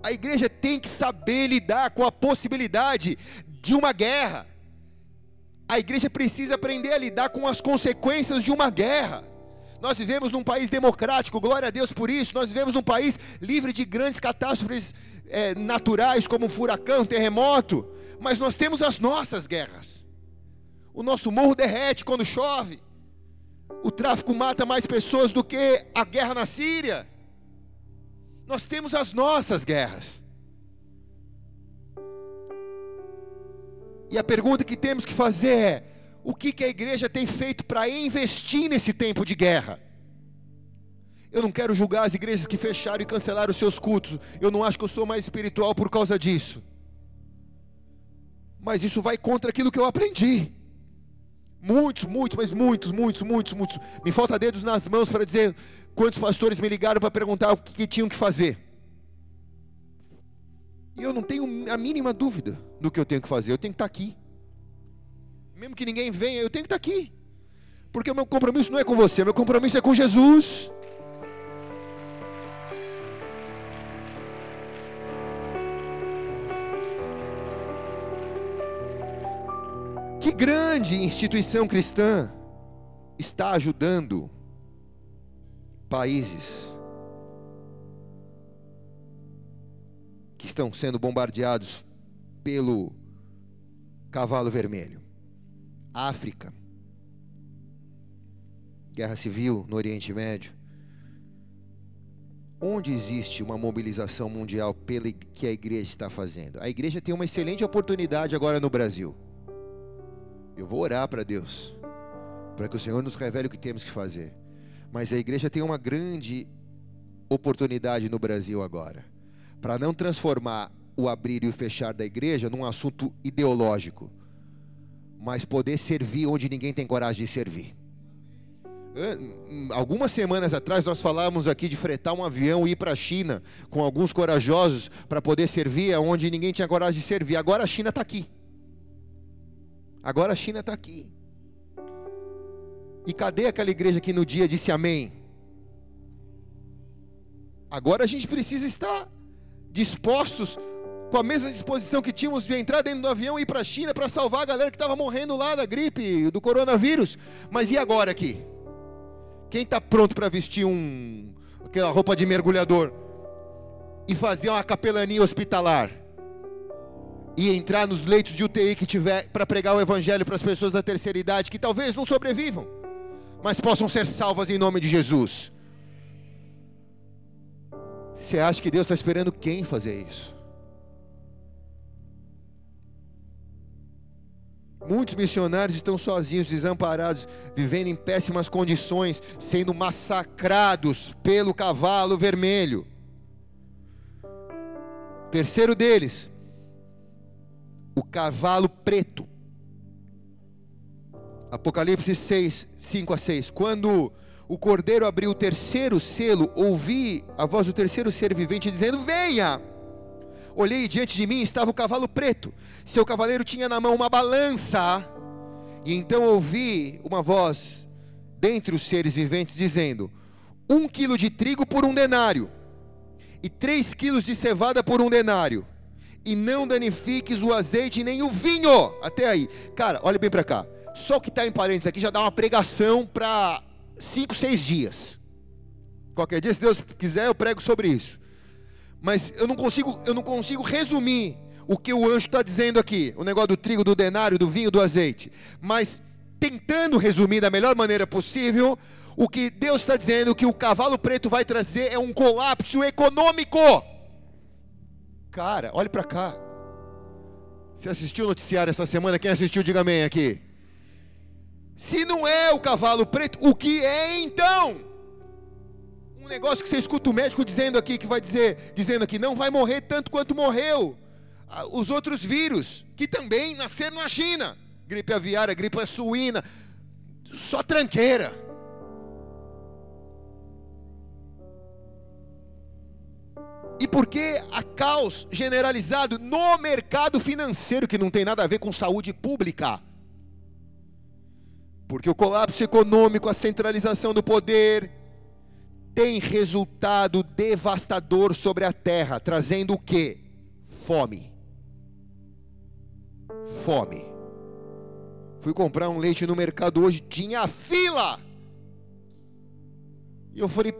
A igreja tem que saber lidar com a possibilidade de uma guerra a igreja precisa aprender a lidar com as consequências de uma guerra. Nós vivemos num país democrático, glória a Deus por isso. Nós vivemos num país livre de grandes catástrofes é, naturais, como furacão, terremoto. Mas nós temos as nossas guerras. O nosso morro derrete quando chove. O tráfico mata mais pessoas do que a guerra na Síria. Nós temos as nossas guerras. E a pergunta que temos que fazer é: o que, que a igreja tem feito para investir nesse tempo de guerra? Eu não quero julgar as igrejas que fecharam e cancelaram os seus cultos. Eu não acho que eu sou mais espiritual por causa disso. Mas isso vai contra aquilo que eu aprendi. Muitos, muitos, mas muitos, muitos, muitos, muitos. Me falta dedos nas mãos para dizer quantos pastores me ligaram para perguntar o que, que tinham que fazer. E eu não tenho a mínima dúvida do que eu tenho que fazer. Eu tenho que estar aqui. Mesmo que ninguém venha, eu tenho que estar aqui. Porque o meu compromisso não é com você, meu compromisso é com Jesus. Que grande instituição cristã está ajudando países que estão sendo bombardeados pelo cavalo vermelho. África, guerra civil no Oriente Médio. Onde existe uma mobilização mundial pela que a igreja está fazendo? A igreja tem uma excelente oportunidade agora no Brasil. Eu vou orar para Deus, para que o Senhor nos revele o que temos que fazer. Mas a igreja tem uma grande oportunidade no Brasil agora para não transformar o abrir e o fechar da igreja num assunto ideológico, mas poder servir onde ninguém tem coragem de servir. Algumas semanas atrás nós falávamos aqui de fretar um avião e ir para a China com alguns corajosos para poder servir onde ninguém tinha coragem de servir. Agora a China está aqui. Agora a China está aqui. E cadê aquela igreja que no dia disse amém? Agora a gente precisa estar dispostos com a mesma disposição que tínhamos de entrar dentro do avião e ir para a China para salvar a galera que estava morrendo lá da gripe, do coronavírus. Mas e agora aqui? Quem está pronto para vestir um, aquela roupa de mergulhador e fazer uma capelania hospitalar? e entrar nos leitos de UTI que tiver para pregar o evangelho para as pessoas da terceira idade que talvez não sobrevivam, mas possam ser salvas em nome de Jesus. Você acha que Deus está esperando quem fazer isso? Muitos missionários estão sozinhos, desamparados, vivendo em péssimas condições, sendo massacrados pelo cavalo vermelho. Terceiro deles, o cavalo preto. Apocalipse 6, 5 a 6. Quando o cordeiro abriu o terceiro selo, ouvi a voz do terceiro ser vivente dizendo: Venha! Olhei diante de mim estava o cavalo preto. Seu cavaleiro tinha na mão uma balança. E então ouvi uma voz dentre os seres viventes dizendo: Um quilo de trigo por um denário, e três quilos de cevada por um denário. E não danifiques o azeite nem o vinho. Até aí. Cara, olha bem para cá. Só o que está em parênteses aqui já dá uma pregação para cinco, seis dias. Qualquer dia, se Deus quiser, eu prego sobre isso mas eu não consigo, eu não consigo resumir o que o anjo está dizendo aqui, o negócio do trigo, do denário, do vinho, do azeite. Mas tentando resumir da melhor maneira possível, o que Deus está dizendo que o cavalo preto vai trazer é um colapso econômico. Cara, olhe para cá. Você assistiu o noticiário essa semana? Quem assistiu, diga amém aqui. Se não é o cavalo preto, o que é então? Negócio que você escuta o médico dizendo aqui, que vai dizer, dizendo aqui, não vai morrer tanto quanto morreu os outros vírus, que também nasceram na China. Gripe aviária, gripe suína, só tranqueira. E por que a caos generalizado no mercado financeiro, que não tem nada a ver com saúde pública? Porque o colapso econômico, a centralização do poder, tem resultado devastador sobre a terra, trazendo o que? Fome. Fome. Fui comprar um leite no mercado hoje, tinha fila. E eu falei,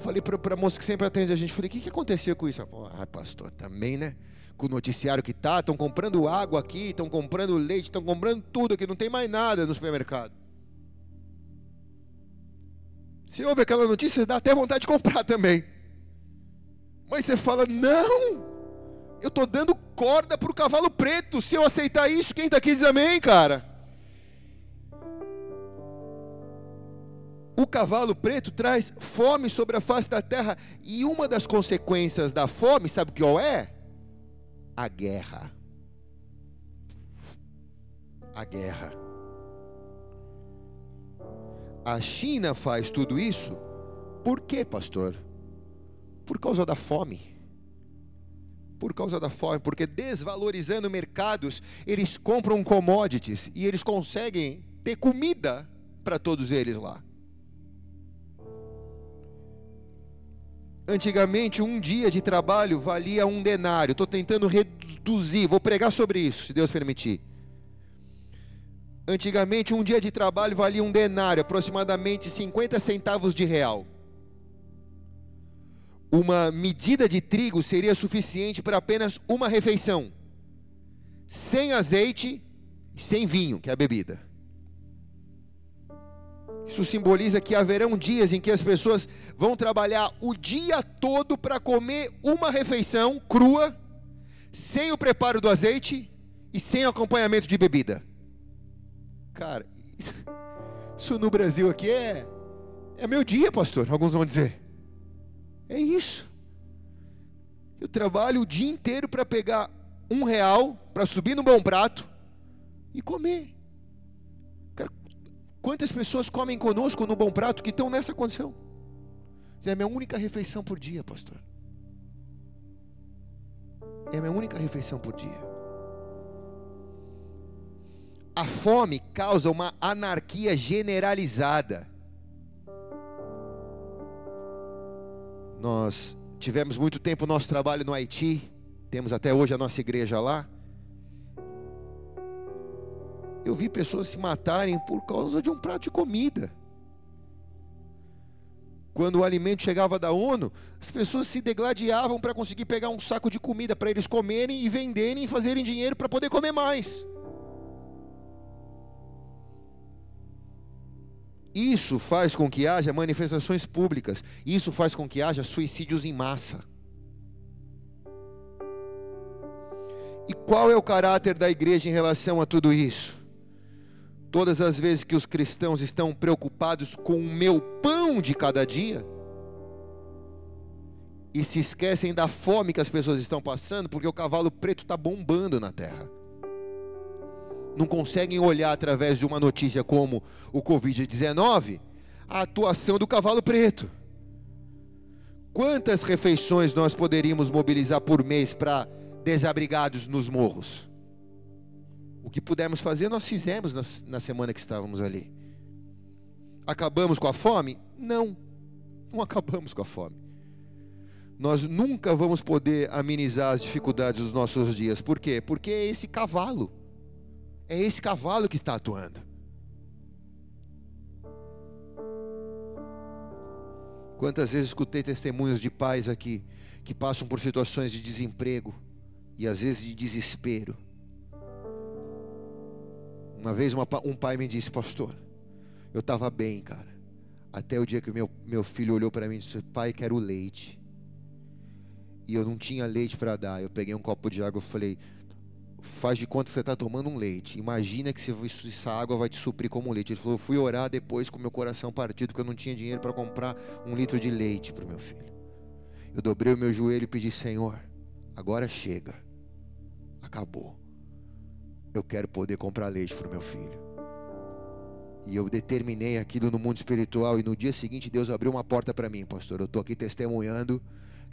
falei para a moça que sempre atende a gente, falei, o que, que aconteceu com isso? Ah, pastor, também, né? Com o noticiário que tá, estão comprando água aqui, estão comprando leite, estão comprando tudo aqui, não tem mais nada no supermercado. Você ouve aquela notícia, dá até vontade de comprar também. Mas você fala: não, eu estou dando corda para o cavalo preto. Se eu aceitar isso, quem está aqui diz amém, cara. O cavalo preto traz fome sobre a face da terra, e uma das consequências da fome, sabe qual é? A guerra. A guerra. A China faz tudo isso, por quê, pastor? Por causa da fome. Por causa da fome, porque desvalorizando mercados, eles compram commodities e eles conseguem ter comida para todos eles lá. Antigamente, um dia de trabalho valia um denário. Estou tentando reduzir, vou pregar sobre isso, se Deus permitir. Antigamente, um dia de trabalho valia um denário, aproximadamente 50 centavos de real. Uma medida de trigo seria suficiente para apenas uma refeição, sem azeite e sem vinho, que é a bebida. Isso simboliza que haverão dias em que as pessoas vão trabalhar o dia todo para comer uma refeição crua, sem o preparo do azeite e sem acompanhamento de bebida. Cara, isso no Brasil aqui é é meu dia, pastor. Alguns vão dizer. É isso. Eu trabalho o dia inteiro para pegar um real, para subir no bom prato e comer. Cara, quantas pessoas comem conosco no bom prato que estão nessa condição? É a minha única refeição por dia, pastor. É a minha única refeição por dia. A fome causa uma anarquia generalizada. Nós tivemos muito tempo nosso trabalho no Haiti, temos até hoje a nossa igreja lá. Eu vi pessoas se matarem por causa de um prato de comida. Quando o alimento chegava da ONU, as pessoas se degladiavam para conseguir pegar um saco de comida para eles comerem e venderem e fazerem dinheiro para poder comer mais. Isso faz com que haja manifestações públicas, isso faz com que haja suicídios em massa. E qual é o caráter da igreja em relação a tudo isso? Todas as vezes que os cristãos estão preocupados com o meu pão de cada dia, e se esquecem da fome que as pessoas estão passando, porque o cavalo preto está bombando na terra não conseguem olhar através de uma notícia como o Covid-19 a atuação do cavalo preto. Quantas refeições nós poderíamos mobilizar por mês para desabrigados nos morros? O que pudemos fazer, nós fizemos na, na semana que estávamos ali. Acabamos com a fome? Não, não acabamos com a fome. Nós nunca vamos poder amenizar as dificuldades dos nossos dias. Por quê? Porque é esse cavalo é esse cavalo que está atuando. Quantas vezes escutei testemunhos de pais aqui que passam por situações de desemprego e às vezes de desespero. Uma vez uma, um pai me disse, pastor, eu estava bem, cara. Até o dia que meu, meu filho olhou para mim e disse, pai, quero leite. E eu não tinha leite para dar. Eu peguei um copo de água e falei, faz de conta que você está tomando um leite. Imagina que essa água vai te suprir como leite. Ele falou: fui orar depois com meu coração partido, porque eu não tinha dinheiro para comprar um litro de leite para o meu filho. Eu dobrei o meu joelho e pedi: Senhor, agora chega, acabou. Eu quero poder comprar leite para o meu filho. E eu determinei aquilo no mundo espiritual. E no dia seguinte, Deus abriu uma porta para mim, pastor. Eu estou aqui testemunhando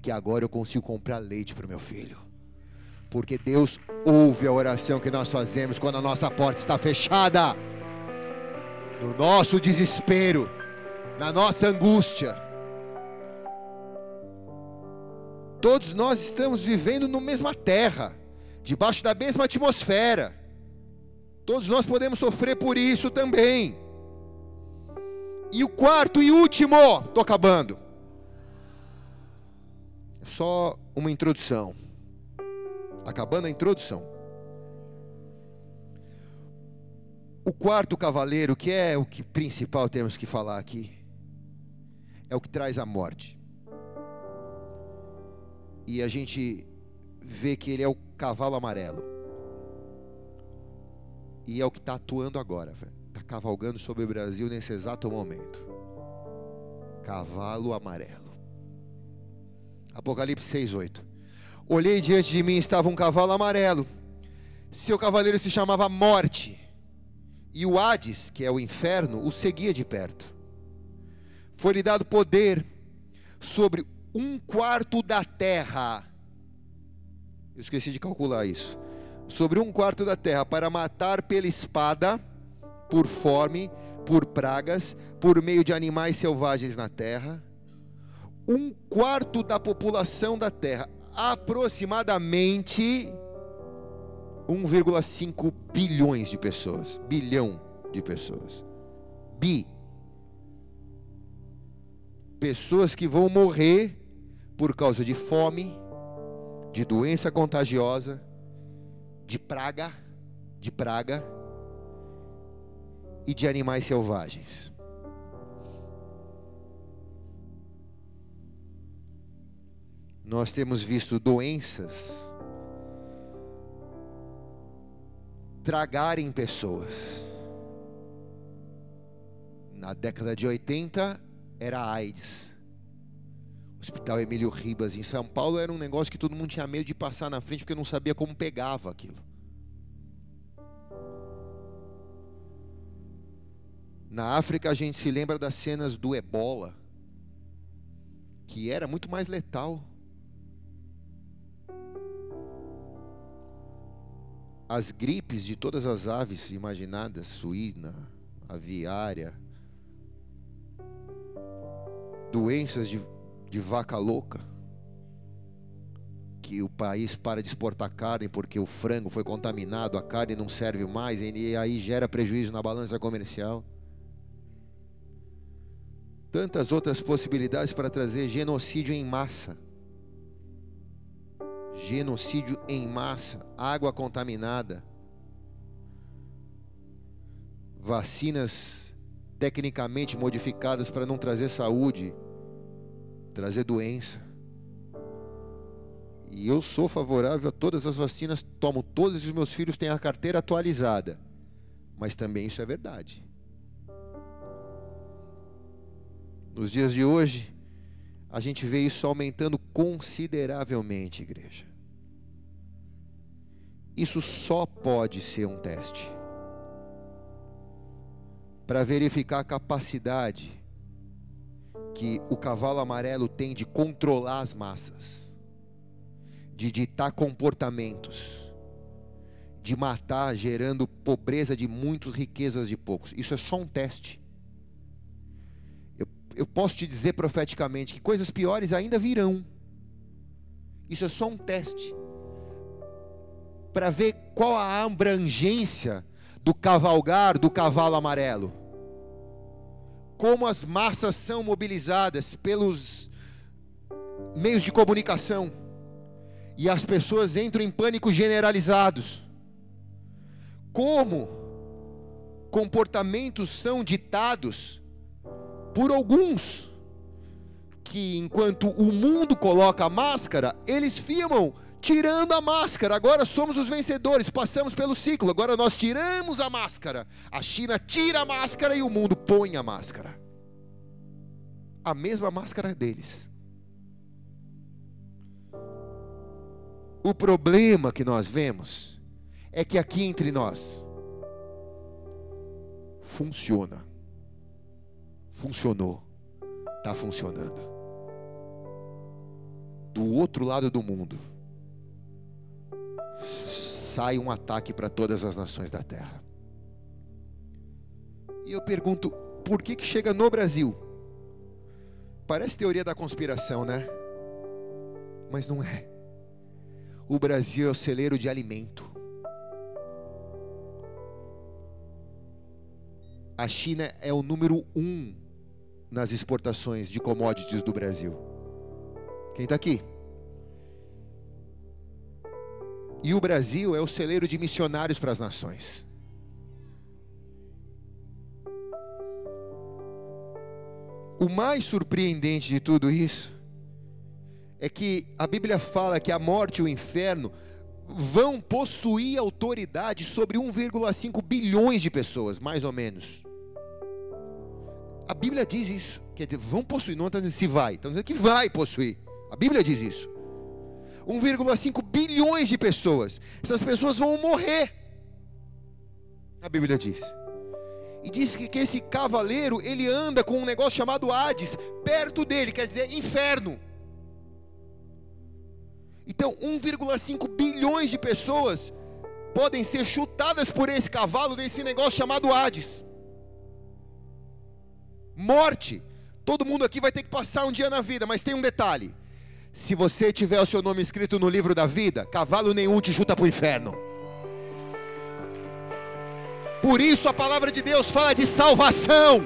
que agora eu consigo comprar leite para o meu filho porque Deus ouve a oração que nós fazemos quando a nossa porta está fechada, no nosso desespero, na nossa angústia. Todos nós estamos vivendo na mesma terra, debaixo da mesma atmosfera. Todos nós podemos sofrer por isso também. E o quarto e último, estou acabando. Só uma introdução. Acabando a introdução. O quarto cavaleiro, que é o que principal temos que falar aqui, é o que traz a morte. E a gente vê que ele é o cavalo amarelo. E é o que está atuando agora, Está cavalgando sobre o Brasil nesse exato momento. Cavalo amarelo. Apocalipse 6, 8. Olhei diante de mim estava um cavalo amarelo. Seu cavaleiro se chamava Morte. E o Hades, que é o inferno, o seguia de perto. Foi-lhe dado poder sobre um quarto da terra. Eu esqueci de calcular isso. Sobre um quarto da terra, para matar pela espada, por fome, por pragas, por meio de animais selvagens na terra. Um quarto da população da terra aproximadamente 1,5 bilhões de pessoas. Bilhão de pessoas. Bi. Pessoas que vão morrer por causa de fome, de doença contagiosa, de praga, de praga e de animais selvagens. Nós temos visto doenças tragarem pessoas. Na década de 80 era AIDS. O Hospital Emílio Ribas em São Paulo era um negócio que todo mundo tinha medo de passar na frente porque não sabia como pegava aquilo. Na África a gente se lembra das cenas do Ebola, que era muito mais letal. As gripes de todas as aves imaginadas, suína, aviária, doenças de, de vaca louca, que o país para de exportar carne porque o frango foi contaminado, a carne não serve mais, e aí gera prejuízo na balança comercial. tantas outras possibilidades para trazer genocídio em massa. Genocídio em massa, água contaminada, vacinas tecnicamente modificadas para não trazer saúde, trazer doença. E eu sou favorável a todas as vacinas, tomo todos os meus filhos têm a carteira atualizada. Mas também isso é verdade. Nos dias de hoje, a gente vê isso aumentando consideravelmente, igreja. Isso só pode ser um teste para verificar a capacidade que o cavalo amarelo tem de controlar as massas, de ditar comportamentos, de matar, gerando pobreza de muitos, riquezas de poucos. Isso é só um teste. Eu, eu posso te dizer profeticamente que coisas piores ainda virão. Isso é só um teste para ver qual a abrangência do cavalgar do cavalo amarelo. Como as massas são mobilizadas pelos meios de comunicação e as pessoas entram em pânico generalizados. Como comportamentos são ditados por alguns que enquanto o mundo coloca a máscara, eles filmam tirando a máscara. Agora somos os vencedores, passamos pelo ciclo. Agora nós tiramos a máscara. A China tira a máscara e o mundo põe a máscara. A mesma máscara deles. O problema que nós vemos é que aqui entre nós funciona. Funcionou. Está funcionando. Do outro lado do mundo sai um ataque para todas as nações da terra. E eu pergunto, por que que chega no Brasil? Parece teoria da conspiração, né? Mas não é. O Brasil é o celeiro de alimento. A China é o número um nas exportações de commodities do Brasil. Quem está aqui? E o Brasil é o celeiro de missionários para as nações. O mais surpreendente de tudo isso é que a Bíblia fala que a morte e o inferno vão possuir autoridade sobre 1,5 bilhões de pessoas, mais ou menos. A Bíblia diz isso. Quer dizer, vão possuir, não está dizendo se vai, estão dizendo que vai possuir. A Bíblia diz isso. 1,5 bilhões de pessoas. Essas pessoas vão morrer. A Bíblia diz. E diz que, que esse cavaleiro, ele anda com um negócio chamado Hades, perto dele, quer dizer, inferno. Então, 1,5 bilhões de pessoas podem ser chutadas por esse cavalo desse negócio chamado Hades. Morte. Todo mundo aqui vai ter que passar um dia na vida, mas tem um detalhe: se você tiver o seu nome escrito no livro da vida, cavalo nenhum te chuta para o inferno. Por isso a palavra de Deus fala de salvação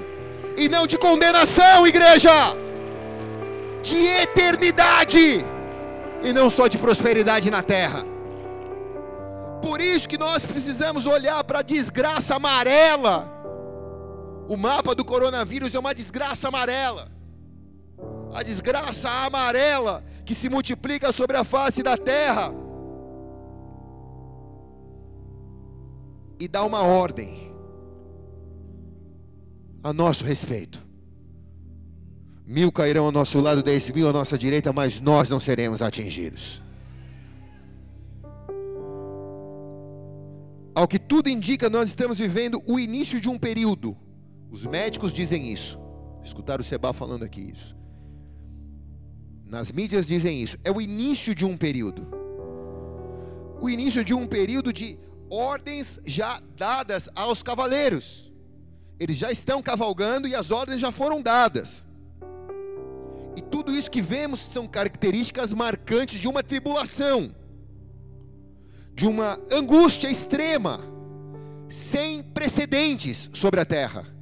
e não de condenação, igreja. De eternidade e não só de prosperidade na terra. Por isso que nós precisamos olhar para a desgraça amarela. O mapa do coronavírus é uma desgraça amarela. A desgraça amarela que se multiplica sobre a face da terra. E dá uma ordem a nosso respeito. Mil cairão ao nosso lado, dez mil à nossa direita, mas nós não seremos atingidos. Ao que tudo indica, nós estamos vivendo o início de um período. Os médicos dizem isso. Escutaram o Seba falando aqui isso. Nas mídias dizem isso. É o início de um período. O início de um período de ordens já dadas aos cavaleiros. Eles já estão cavalgando e as ordens já foram dadas. E tudo isso que vemos são características marcantes de uma tribulação, de uma angústia extrema, sem precedentes sobre a terra.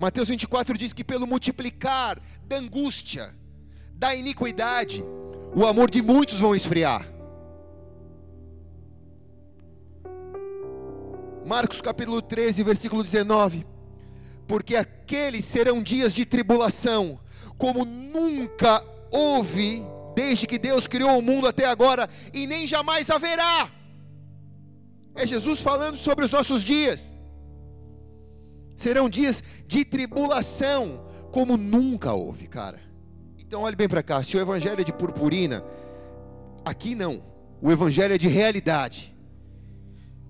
Mateus 24 diz que pelo multiplicar da angústia, da iniquidade, o amor de muitos vão esfriar. Marcos capítulo 13, versículo 19. Porque aqueles serão dias de tribulação, como nunca houve desde que Deus criou o mundo até agora, e nem jamais haverá. É Jesus falando sobre os nossos dias. Serão dias de tribulação, como nunca houve, cara. Então olhe bem para cá, se o evangelho é de purpurina, aqui não. O evangelho é de realidade.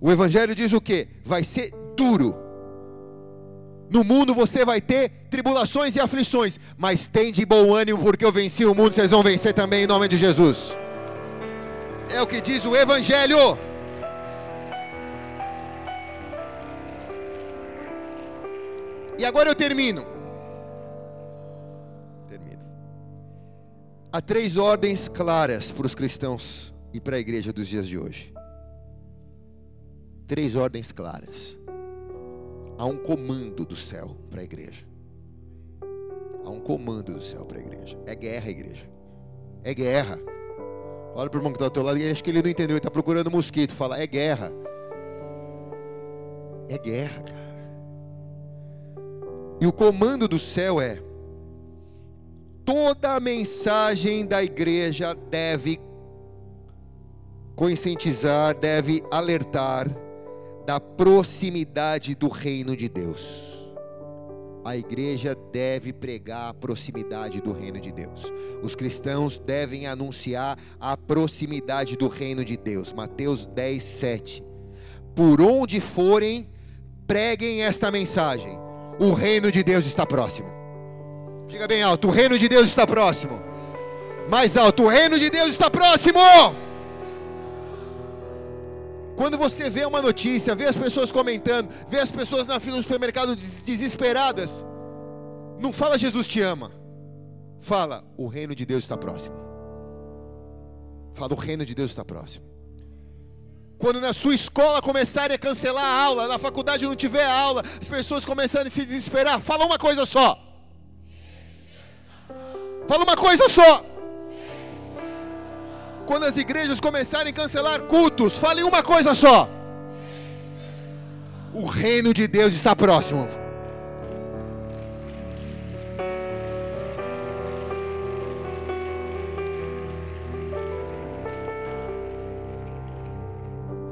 O evangelho diz o que? Vai ser duro. No mundo você vai ter tribulações e aflições, mas tem de bom ânimo, porque eu venci o mundo, vocês vão vencer também em nome de Jesus. É o que diz o evangelho. E agora eu termino. Termino. Há três ordens claras para os cristãos e para a igreja dos dias de hoje. Três ordens claras. Há um comando do céu para a igreja. Há um comando do céu para a igreja. É guerra, igreja. É guerra. Olha para o irmão que está ao teu lado e acho que ele não entendeu. Ele está procurando mosquito. Fala, é guerra. É guerra, cara. E o comando do céu é: toda a mensagem da igreja deve conscientizar, deve alertar da proximidade do reino de Deus. A igreja deve pregar a proximidade do reino de Deus. Os cristãos devem anunciar a proximidade do reino de Deus. Mateus 10, 7. Por onde forem, preguem esta mensagem o reino de Deus está próximo. Diga bem alto: o reino de Deus está próximo. Mais alto: o reino de Deus está próximo. Quando você vê uma notícia, vê as pessoas comentando, vê as pessoas na fila do supermercado desesperadas, não fala Jesus te ama. Fala, o reino de Deus está próximo. Fala, o reino de Deus está próximo. Quando na sua escola começarem a cancelar a aula, na faculdade não tiver aula, as pessoas começarem a se desesperar, fala uma coisa só. Fala uma coisa só. Quando as igrejas começarem a cancelar cultos, fale uma coisa só. O reino de Deus está próximo.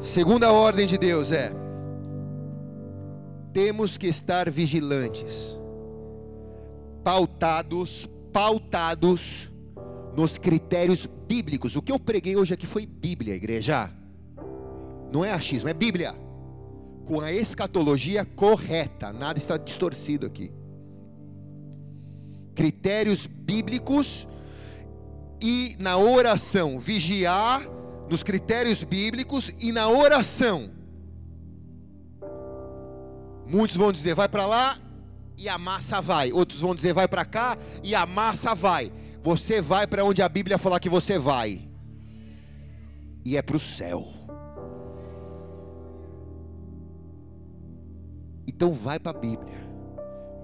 Segunda ordem de Deus é: temos que estar vigilantes, pautados, pautados nos critérios bíblicos. O que eu preguei hoje aqui foi Bíblia, igreja. Não é achismo, é Bíblia. Com a escatologia correta, nada está distorcido aqui. Critérios bíblicos e na oração, vigiar nos critérios bíblicos e na oração. Muitos vão dizer, vai para lá e a massa vai. Outros vão dizer, vai para cá e a massa vai. Você vai para onde a Bíblia falar que você vai. E é para o céu. Então vai para a Bíblia.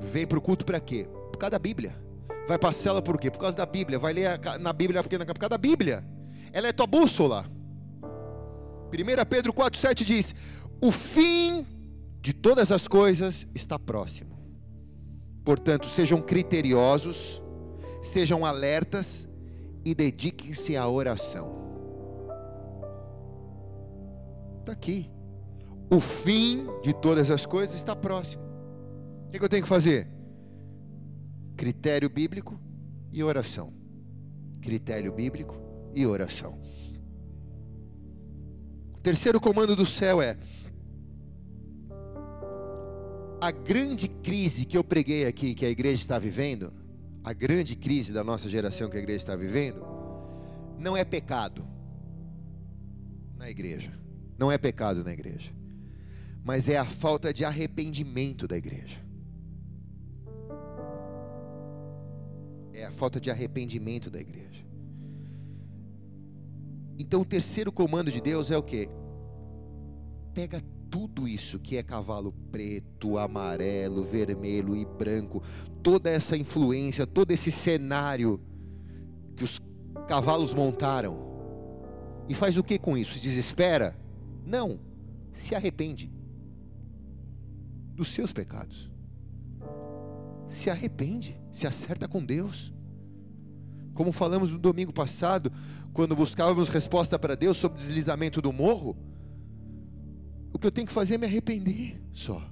Vem para o culto para quê? Por causa da Bíblia. Vai para a cela por quê? Por causa da Bíblia. Vai ler na Bíblia por causa da Bíblia. Ela é tua bússola. 1 Pedro 4,7 diz: O fim de todas as coisas está próximo. Portanto, sejam criteriosos, sejam alertas e dediquem-se à oração. Está aqui. O fim de todas as coisas está próximo. O que eu tenho que fazer? Critério bíblico e oração. Critério bíblico e oração. O terceiro comando do céu é: a grande crise que eu preguei aqui, que a igreja está vivendo, a grande crise da nossa geração que a igreja está vivendo, não é pecado na igreja, não é pecado na igreja, mas é a falta de arrependimento da igreja. É a falta de arrependimento da igreja. Então o terceiro comando de Deus é o que? Pega tudo isso que é cavalo preto, amarelo, vermelho e branco, toda essa influência, todo esse cenário que os cavalos montaram. E faz o que com isso? Se desespera? Não, se arrepende dos seus pecados. Se arrepende, se acerta com Deus. Como falamos no domingo passado, quando buscávamos resposta para Deus sobre o deslizamento do morro, o que eu tenho que fazer é me arrepender só.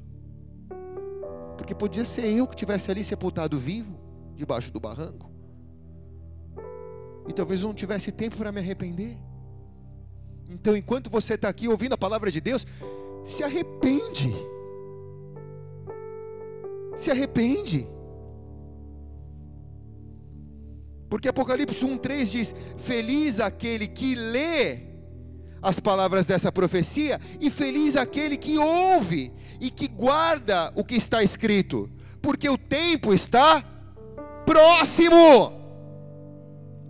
Porque podia ser eu que tivesse ali sepultado vivo, debaixo do barranco. E talvez eu não tivesse tempo para me arrepender. Então, enquanto você está aqui ouvindo a palavra de Deus, se arrepende. Se arrepende. Porque Apocalipse 1,3 diz: Feliz aquele que lê as palavras dessa profecia, e feliz aquele que ouve e que guarda o que está escrito, porque o tempo está próximo.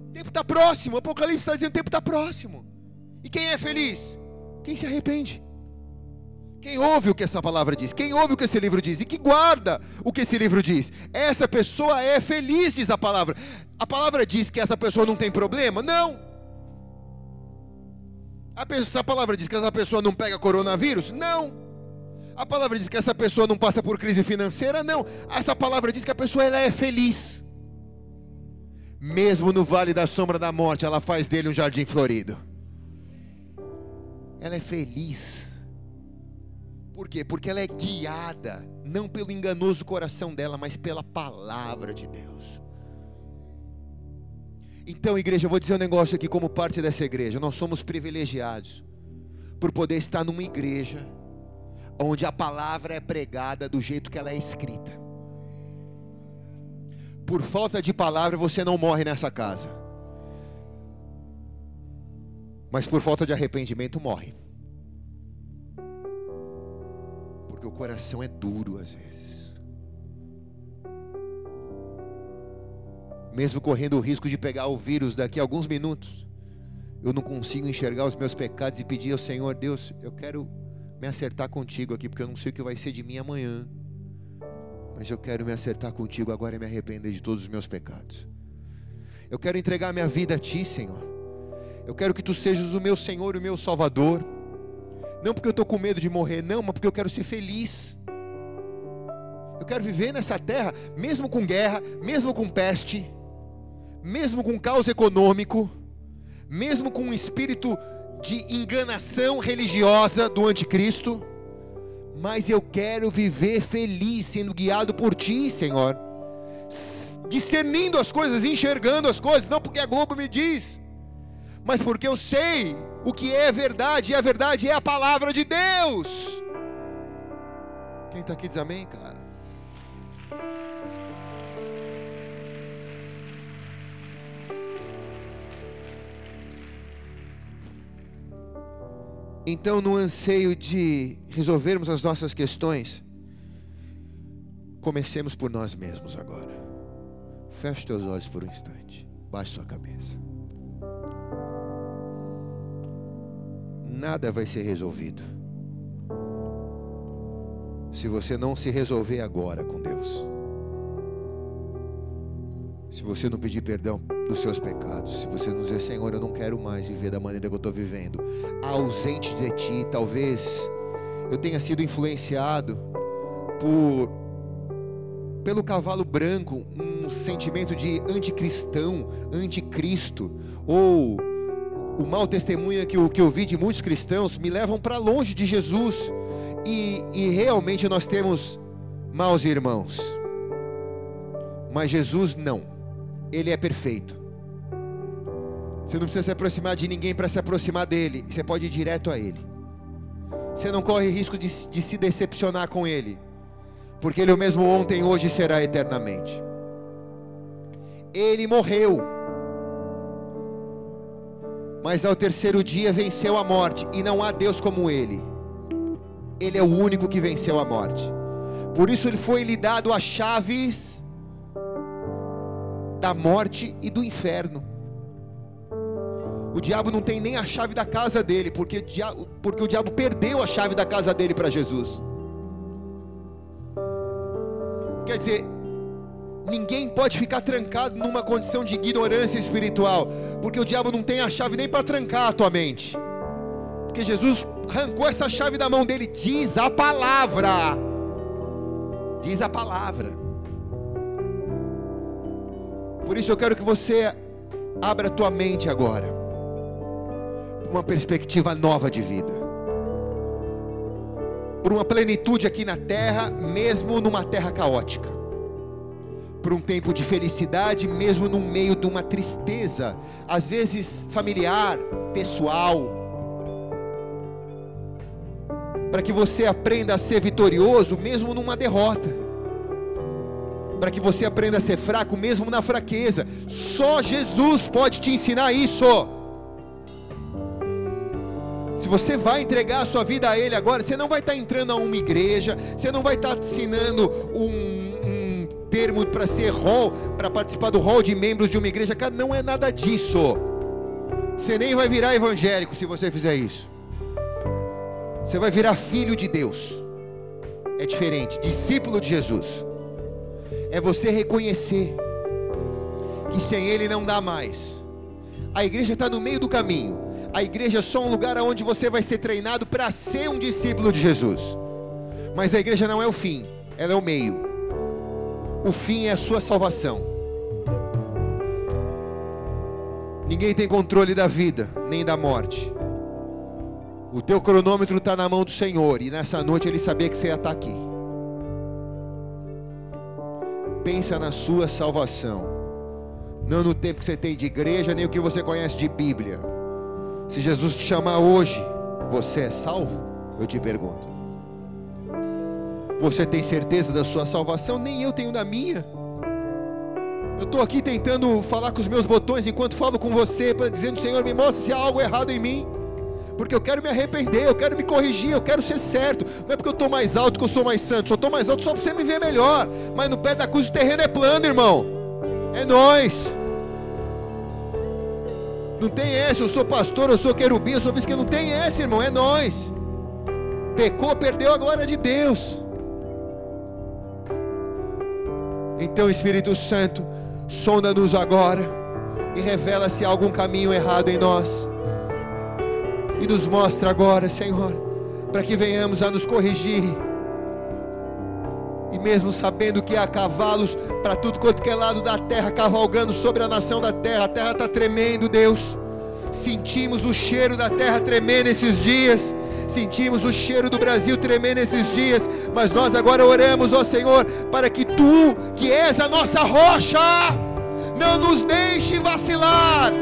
O tempo está próximo, Apocalipse está dizendo: o tempo está próximo. E quem é feliz? Quem se arrepende. Quem ouve o que essa palavra diz, quem ouve o que esse livro diz e que guarda o que esse livro diz, essa pessoa é feliz, diz a palavra. A palavra diz que essa pessoa não tem problema? Não. A, pessoa, a palavra diz que essa pessoa não pega coronavírus? Não. A palavra diz que essa pessoa não passa por crise financeira? Não. Essa palavra diz que a pessoa ela é feliz. Mesmo no vale da sombra da morte, ela faz dele um jardim florido. Ela é feliz. Por quê? Porque ela é guiada, não pelo enganoso coração dela, mas pela palavra de Deus. Então, igreja, eu vou dizer um negócio aqui como parte dessa igreja. Nós somos privilegiados por poder estar numa igreja onde a palavra é pregada do jeito que ela é escrita. Por falta de palavra, você não morre nessa casa. Mas por falta de arrependimento, morre. Porque o coração é duro às vezes. Mesmo correndo o risco de pegar o vírus daqui a alguns minutos, eu não consigo enxergar os meus pecados e pedir ao Senhor, Deus, eu quero me acertar contigo aqui, porque eu não sei o que vai ser de mim amanhã. Mas eu quero me acertar contigo agora e me arrepender de todos os meus pecados. Eu quero entregar minha vida a ti, Senhor. Eu quero que tu sejas o meu Senhor e o meu Salvador. Não porque eu estou com medo de morrer, não, mas porque eu quero ser feliz. Eu quero viver nessa terra, mesmo com guerra, mesmo com peste, mesmo com caos econômico, mesmo com um espírito de enganação religiosa do anticristo, mas eu quero viver feliz, sendo guiado por Ti, Senhor, discernindo as coisas, enxergando as coisas, não porque a Globo me diz, mas porque eu sei o que é verdade, e a verdade é a palavra de Deus. Quem está aqui diz amém, cara? Então, no anseio de resolvermos as nossas questões, comecemos por nós mesmos agora. Feche teus olhos por um instante. Baixe sua cabeça. Nada vai ser resolvido se você não se resolver agora com Deus. Se você não pedir perdão dos seus pecados, se você não dizer, Senhor, eu não quero mais viver da maneira que eu estou vivendo, ausente de Ti, talvez eu tenha sido influenciado por pelo cavalo branco, um sentimento de anticristão, anticristo, ou o mau testemunho que eu, que eu vi de muitos cristãos me levam para longe de Jesus, e, e realmente nós temos maus irmãos, mas Jesus não, Ele é perfeito. Você não precisa se aproximar de ninguém para se aproximar dele. Você pode ir direto a ele. Você não corre risco de, de se decepcionar com ele. Porque ele é o mesmo ontem, hoje e será eternamente. Ele morreu. Mas ao terceiro dia venceu a morte. E não há Deus como ele. Ele é o único que venceu a morte. Por isso ele foi lhe dado as chaves da morte e do inferno. O diabo não tem nem a chave da casa dele, porque, porque o diabo perdeu a chave da casa dele para Jesus. Quer dizer, ninguém pode ficar trancado numa condição de ignorância espiritual, porque o diabo não tem a chave nem para trancar a tua mente. Porque Jesus arrancou essa chave da mão dele, diz a palavra. Diz a palavra. Por isso eu quero que você abra a tua mente agora uma perspectiva nova de vida. Por uma plenitude aqui na terra, mesmo numa terra caótica. Por um tempo de felicidade, mesmo no meio de uma tristeza, às vezes familiar, pessoal. Para que você aprenda a ser vitorioso, mesmo numa derrota. Para que você aprenda a ser fraco, mesmo na fraqueza. Só Jesus pode te ensinar isso. Se você vai entregar a sua vida a Ele agora, você não vai estar entrando a uma igreja, você não vai estar assinando um, um termo para ser hall, para participar do hall de membros de uma igreja. Cara, não é nada disso. Você nem vai virar evangélico se você fizer isso. Você vai virar filho de Deus. É diferente, discípulo de Jesus. É você reconhecer que sem Ele não dá mais. A igreja está no meio do caminho a igreja é só um lugar onde você vai ser treinado para ser um discípulo de Jesus. Mas a igreja não é o fim, ela é o meio. O fim é a sua salvação. Ninguém tem controle da vida, nem da morte. O teu cronômetro está na mão do Senhor, e nessa noite ele sabia que você ia estar tá aqui. Pensa na sua salvação, não no tempo que você tem de igreja, nem o que você conhece de Bíblia. Se Jesus te chamar hoje, você é salvo? Eu te pergunto. Você tem certeza da sua salvação? Nem eu tenho da minha. Eu estou aqui tentando falar com os meus botões enquanto falo com você, dizendo: Senhor, me mostre se há algo errado em mim. Porque eu quero me arrepender, eu quero me corrigir, eu quero ser certo. Não é porque eu estou mais alto que eu sou mais santo, só estou mais alto só para você me ver melhor. Mas no pé da cruz o terreno é plano, irmão. É nós. Não tem essa, eu sou pastor, eu sou querubim, eu sou vice, não tem essa, irmão, é nós. Pecou, perdeu a glória de Deus. Então, Espírito Santo, sonda-nos agora e revela se há algum caminho errado em nós. E nos mostra agora, Senhor, para que venhamos a nos corrigir. E mesmo sabendo que há cavalos para tudo quanto é lado da terra, cavalgando sobre a nação da terra, a terra está tremendo, Deus. Sentimos o cheiro da terra tremer nesses dias. Sentimos o cheiro do Brasil tremer nesses dias, mas nós agora oramos, ó Senhor, para que tu, que és a nossa rocha, não nos deixe vacilar.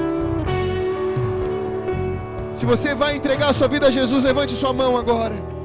Se você vai entregar a sua vida a Jesus, levante sua mão agora.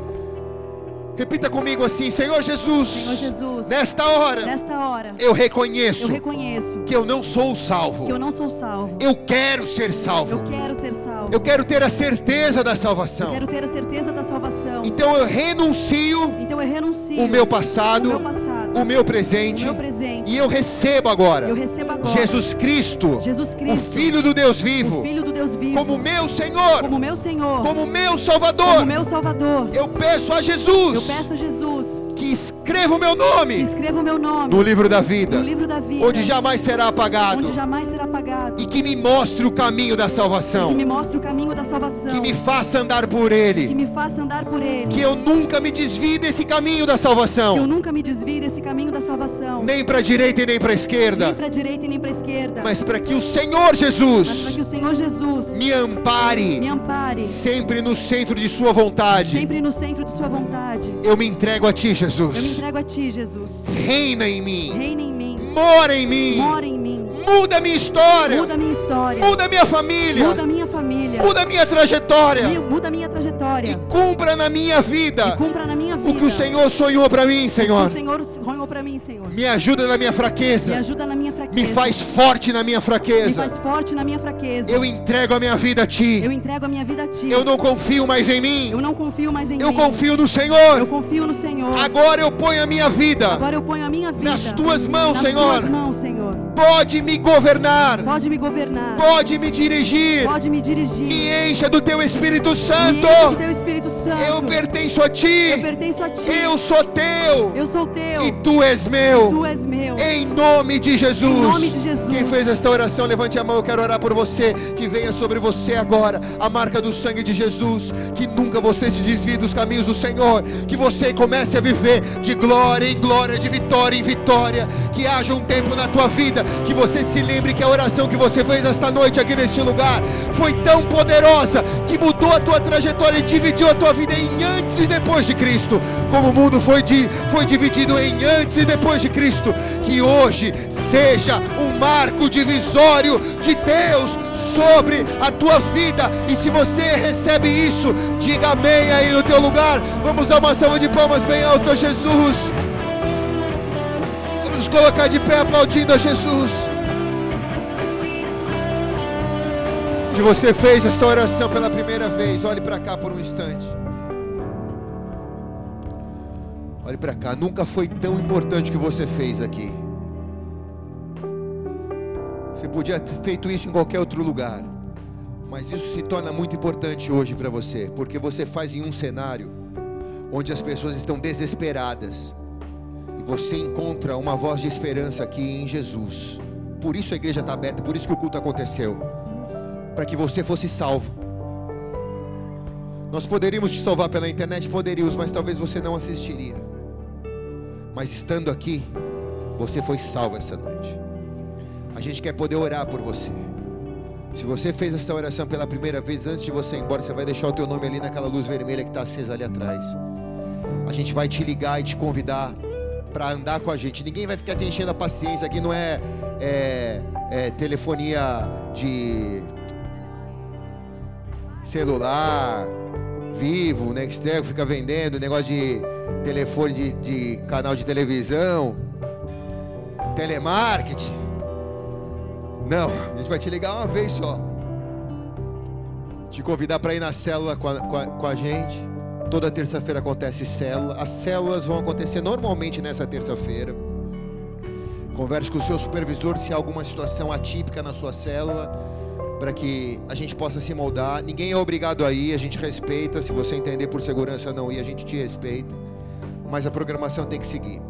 Repita comigo assim, Senhor Jesus. Senhor Jesus. Nesta hora. Nesta hora. Eu reconheço. Eu reconheço. Que eu não sou salvo. Que eu não sou salvo. Eu quero ser salvo. Eu quero ser salvo. Eu quero ter a certeza da salvação. Eu quero ter a certeza da salvação. Então eu renuncio. Então eu renuncio. O meu passado. O meu passado. O meu presente. O meu presente. E eu recebo agora. Eu recebo agora. Jesus Cristo. Jesus Cristo. O filho do Deus vivo. O filho Deus vivo. Como meu Senhor. Como meu Senhor. Como meu Salvador. Como meu Salvador. Eu peço a Jesus. Eu peço a Jesus que escreva o meu nome. Escreva o meu nome no livro da vida. No livro da vida. Onde jamais será apagado. Onde jamais será apagado. E que me mostre o caminho da salvação. Que me mostre o caminho da salvação. Que me faça andar por ele. Que me faça andar por ele. Que eu nunca me desvie desse caminho da salvação. Que eu nunca me desvie desse caminho da salvação. Nem para direita e nem para esquerda. Nem para direita e nem para esquerda. Mas para que o Senhor Jesus. Mas para que o Senhor Jesus me ampare. Me ampare. Sempre no centro de sua vontade. Sempre no centro de sua vontade. Eu me entrego a ti, Jesus. Eu me entrego a ti, Jesus. Reina em mim. Reina em mim. Mora em mim. Mora em mim. Muda a minha história. Muda a minha história. Muda a minha família. Muda a minha família. Muda a minha trajetória. Muda a minha trajetória. E cumpra na minha vida. E cumpra na minha vida. O que o Senhor sonhou para mim, Senhor. O Senhor sonhou para mim, Senhor. Me ajuda na minha fraqueza. Me ajuda na minha fraqueza. Me faz forte na minha fraqueza. Me faz forte na minha fraqueza. Eu entrego a minha vida a ti. Eu entrego a minha vida a ti. Eu não confio mais em mim. Eu não confio mais em eu mim. Eu confio no Senhor. Eu confio no Senhor. Agora eu ponho a minha vida. Agora eu ponho a minha vida nas tuas mãos, nas Senhor. Tuas mãos, Senhor. Pode me me governar, Pode me governar. pode me dirigir. Pode me dirigir. Me encha do teu Espírito Me Santo. enche do teu Espírito Santo. Eu pertenço a Eu ti. pertenço a ti. Eu sou teu. Eu sou teu. E tu és meu. Tu és meu. Em nome de Jesus. Em nome de Jesus. Quem fez esta oração, levante a mão. Eu quero orar por você. Que venha sobre você agora a marca do sangue de Jesus. Que nunca você se desvie dos caminhos do Senhor. Que você comece a viver de glória em glória, de vitória em vitória. Que haja um tempo na tua vida que você se lembre que a oração que você fez esta noite aqui neste lugar foi tão poderosa que mudou a tua trajetória e dividiu a tua vida em antes e depois de Cristo. Como o mundo foi, foi dividido em antes e depois de Cristo. Que hoje seja um marco divisório de Deus sobre a tua vida. E se você recebe isso, diga amém aí no teu lugar. Vamos dar uma salva de palmas bem alto a Jesus. Vamos colocar de pé aplaudindo a Jesus. Se você fez esta oração pela primeira vez, olhe para cá por um instante. Olhe para cá, nunca foi tão importante o que você fez aqui. Você podia ter feito isso em qualquer outro lugar, mas isso se torna muito importante hoje para você, porque você faz em um cenário onde as pessoas estão desesperadas e você encontra uma voz de esperança aqui em Jesus. Por isso a igreja está aberta, por isso que o culto aconteceu para que você fosse salvo. Nós poderíamos te salvar pela internet, poderíamos, mas talvez você não assistiria. Mas estando aqui, você foi salvo essa noite. A gente quer poder orar por você. Se você fez essa oração pela primeira vez, antes de você ir embora, você vai deixar o teu nome ali naquela luz vermelha que está acesa ali atrás. A gente vai te ligar e te convidar para andar com a gente. Ninguém vai ficar te enchendo a paciência. Aqui não é, é, é telefonia de celular, vivo, Nextel, fica vendendo, negócio de telefone de, de canal de televisão, telemarketing. Não, a gente vai te ligar uma vez só. Te convidar para ir na célula com a, com a- com a gente. Toda terça-feira acontece célula. As células vão acontecer normalmente nessa terça-feira. Converse com o seu supervisor se há alguma situação atípica na sua célula, para que a gente possa se moldar. Ninguém é obrigado a ir, a gente respeita. Se você entender por segurança não ir, a gente te respeita. Mas a programação tem que seguir.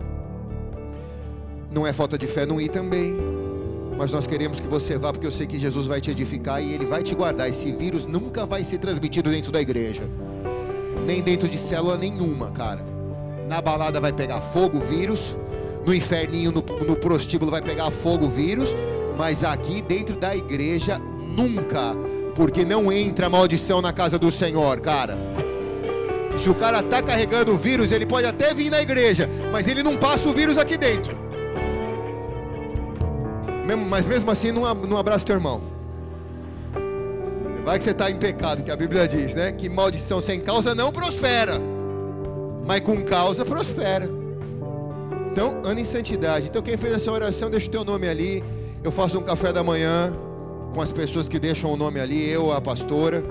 Não é falta de fé não ir também. Mas nós queremos que você vá, porque eu sei que Jesus vai te edificar e Ele vai te guardar. Esse vírus nunca vai ser transmitido dentro da igreja, nem dentro de célula nenhuma, cara. Na balada vai pegar fogo o vírus, no inferninho, no, no prostíbulo vai pegar fogo o vírus, mas aqui dentro da igreja nunca, porque não entra maldição na casa do Senhor, cara. Se o cara tá carregando o vírus, ele pode até vir na igreja, mas ele não passa o vírus aqui dentro. Mas mesmo assim, não, não abraça teu irmão. Vai que você está em pecado, que a Bíblia diz, né? Que maldição sem causa não prospera, mas com causa prospera. Então, anda em santidade. Então, quem fez essa oração, deixa o teu nome ali. Eu faço um café da manhã com as pessoas que deixam o nome ali, eu, a pastora.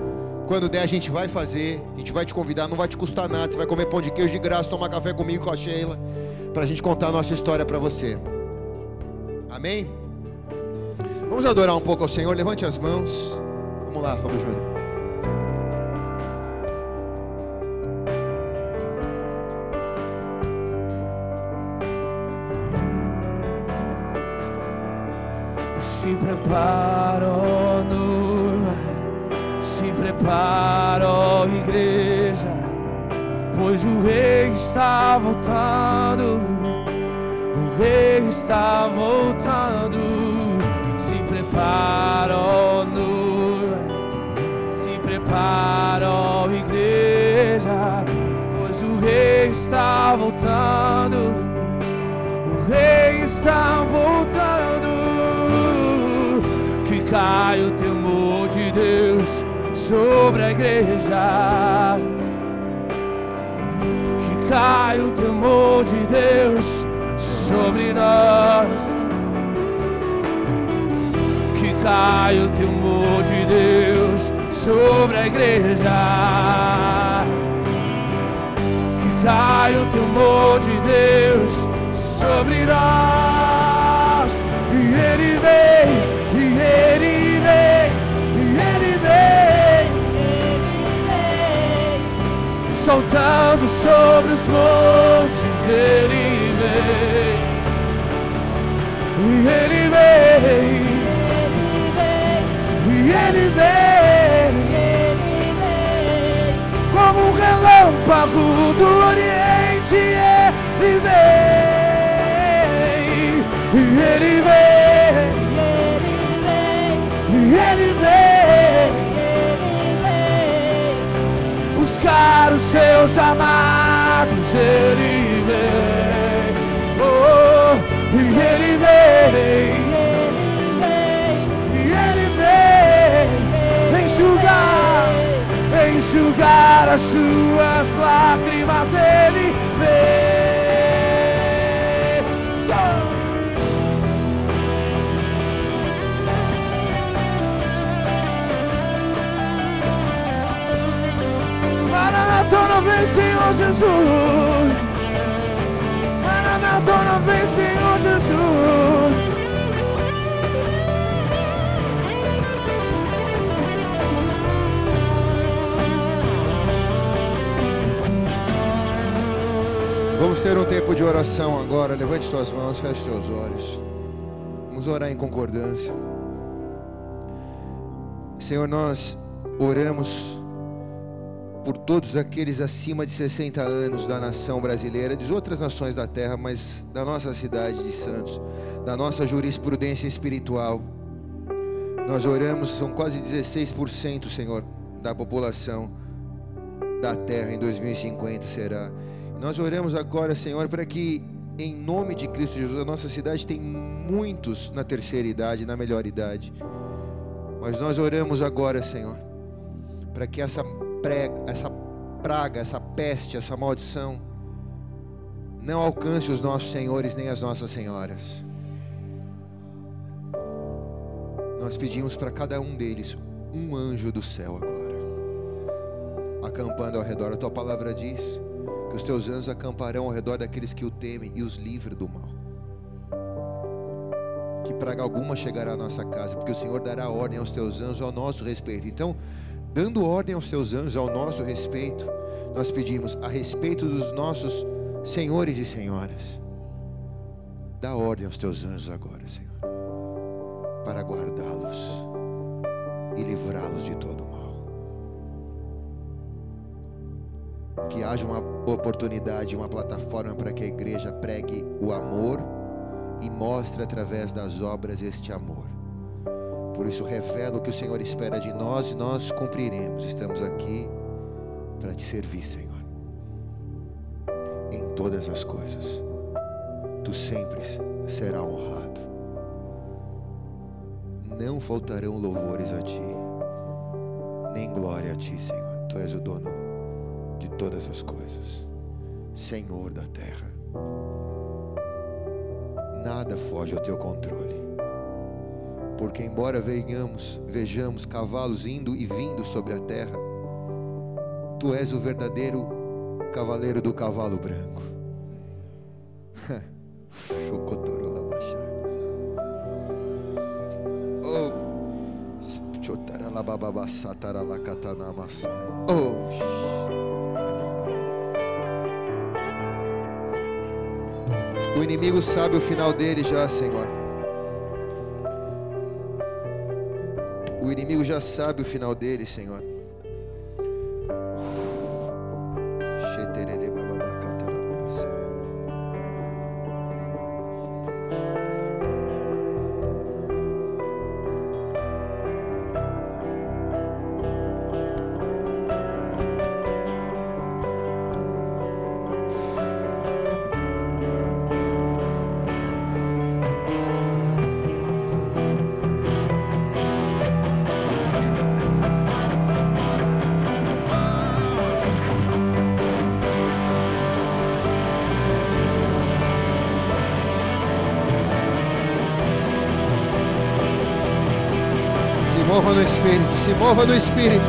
Quando der, a gente vai fazer. A gente vai te convidar, não vai te custar nada. Você vai comer pão de queijo de graça, tomar café comigo, com a Sheila, para a gente contar a nossa história para você. Amém? Vamos adorar um pouco ao Senhor. Levante as mãos. Vamos lá, Fábio Júnior. Se prepara, pois o rei está voltando, o rei está voltando. Se prepara, ó noiva, se prepara, ó igreja, pois o rei está voltando. O rei está voltando. Que caia o temor de Deus sobre a igreja. Caia o temor de Deus sobre nós. Que caia o temor de Deus sobre a igreja que caia o temor de Deus sobre nós. E Ele vem, voltando sobre os montes, ele vem. E ele vem. E ele vem. Como um relâmpago do Oriente, seus amados, ele vem. Oh, e ele vem. E ele vem enxugar, enxugar as suas lágrimas, ele vem. Vem, Senhor Jesus. Maranatona vem, Senhor Jesus. Vamos ter um tempo de oração agora. Levante suas mãos, feche seus olhos. Vamos orar em concordância. Senhor, nós oramos por todos aqueles acima de 60 anos da nação brasileira, de outras nações da terra, mas da nossa cidade de Santos, da nossa jurisprudência espiritual. Nós oramos, são quase 16%, Senhor, da população da terra em 2050 será. Nós oramos agora, Senhor, para que em nome de Cristo Jesus, a nossa cidade tem muitos na terceira idade, na melhor idade. Mas nós oramos agora, Senhor, para que essa prega, essa praga, essa peste, essa maldição não alcance os nossos senhores nem as nossas senhoras. Nós pedimos para cada um deles um anjo do céu agora, acampando ao redor. A tua palavra diz que os teus anjos acamparão ao redor daqueles que o temem e os livre do mal. Que praga alguma chegará à nossa casa, porque o Senhor dará ordem aos teus anjos ao nosso respeito. Então, dando ordem aos teus anjos ao nosso respeito, nós pedimos a respeito dos nossos senhores e senhoras. Dá ordem aos teus anjos agora, Senhor, para guardá-los e livrá-los de todo o mal. Que haja uma oportunidade, uma plataforma para que a igreja pregue o amor e mostre através das obras este amor. Por isso, revela o que o Senhor espera de nós e nós cumpriremos. Estamos aqui para te servir, Senhor, em todas as coisas. Tu sempre será honrado. Não faltarão louvores a ti, nem glória a ti, Senhor. Tu és o dono de todas as coisas, Senhor da terra. Nada foge ao teu controle. Porque embora venhamos, vejamos cavalos indo e vindo sobre a terra, tu és o verdadeiro cavaleiro do cavalo branco. Oh. O inimigo sabe o final dele já, Senhor. Inimigo já sabe o final dele, Senhor. Mova no Espírito.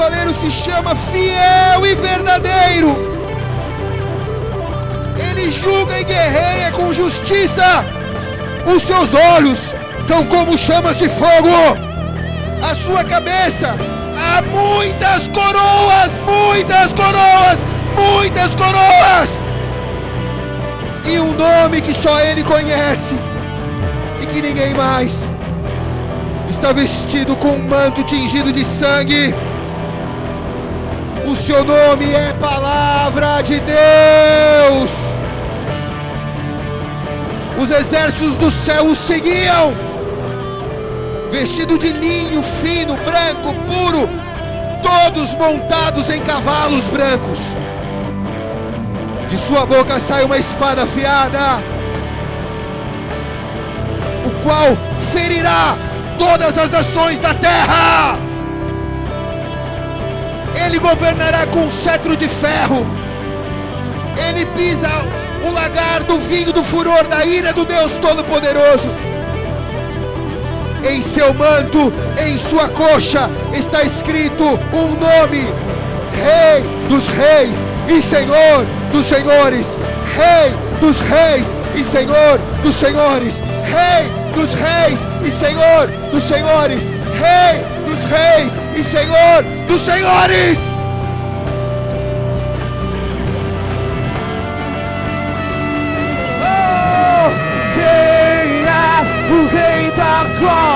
Cavaleiro se chama Fiel e Verdadeiro. Ele julga e guerreia com justiça. Os seus olhos são como chamas de fogo. A sua cabeça há muitas coroas, muitas coroas, muitas coroas. E um nome que só ele conhece e que ninguém mais. Está vestido com um manto tingido de sangue. O seu nome é Palavra de Deus. Os exércitos do céu o seguiam, vestido de linho fino, branco, puro, todos montados em cavalos brancos. De sua boca sai uma espada afiada, o qual ferirá todas as nações da terra. Ele governará com um cetro de ferro. Ele pisa o lagar do vinho do furor da ira do Deus Todo-Poderoso. Em seu manto, em sua coxa, está escrito um nome: Rei dos Reis e Senhor dos Senhores. Rei dos Reis e Senhor dos Senhores. Rei dos Reis e Senhor dos Senhores. Rei Reis e Senhor dos Senhores. Oh, é o rei da glória?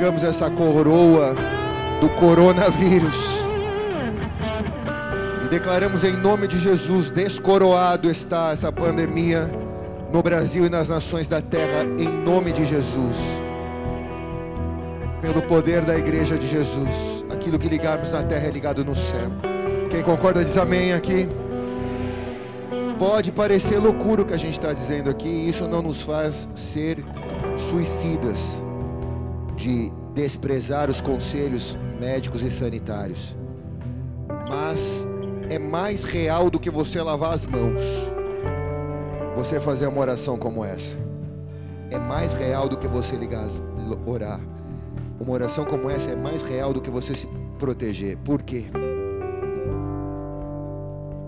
Arrancamos essa coroa do coronavírus. E declaramos em nome de Jesus: descoroado está essa pandemia no Brasil e nas nações da terra, em nome de Jesus. Pelo poder da igreja de Jesus, aquilo que ligarmos na terra é ligado no céu. Quem concorda diz amém aqui. Pode parecer loucura o que a gente está dizendo aqui, e isso não nos faz ser suicidas de desprezar os conselhos médicos e sanitários. Mas é mais real do que você lavar as mãos. Você fazer uma oração como essa. É mais real do que você ligar, orar. Uma oração como essa é mais real do que você se proteger. Por quê?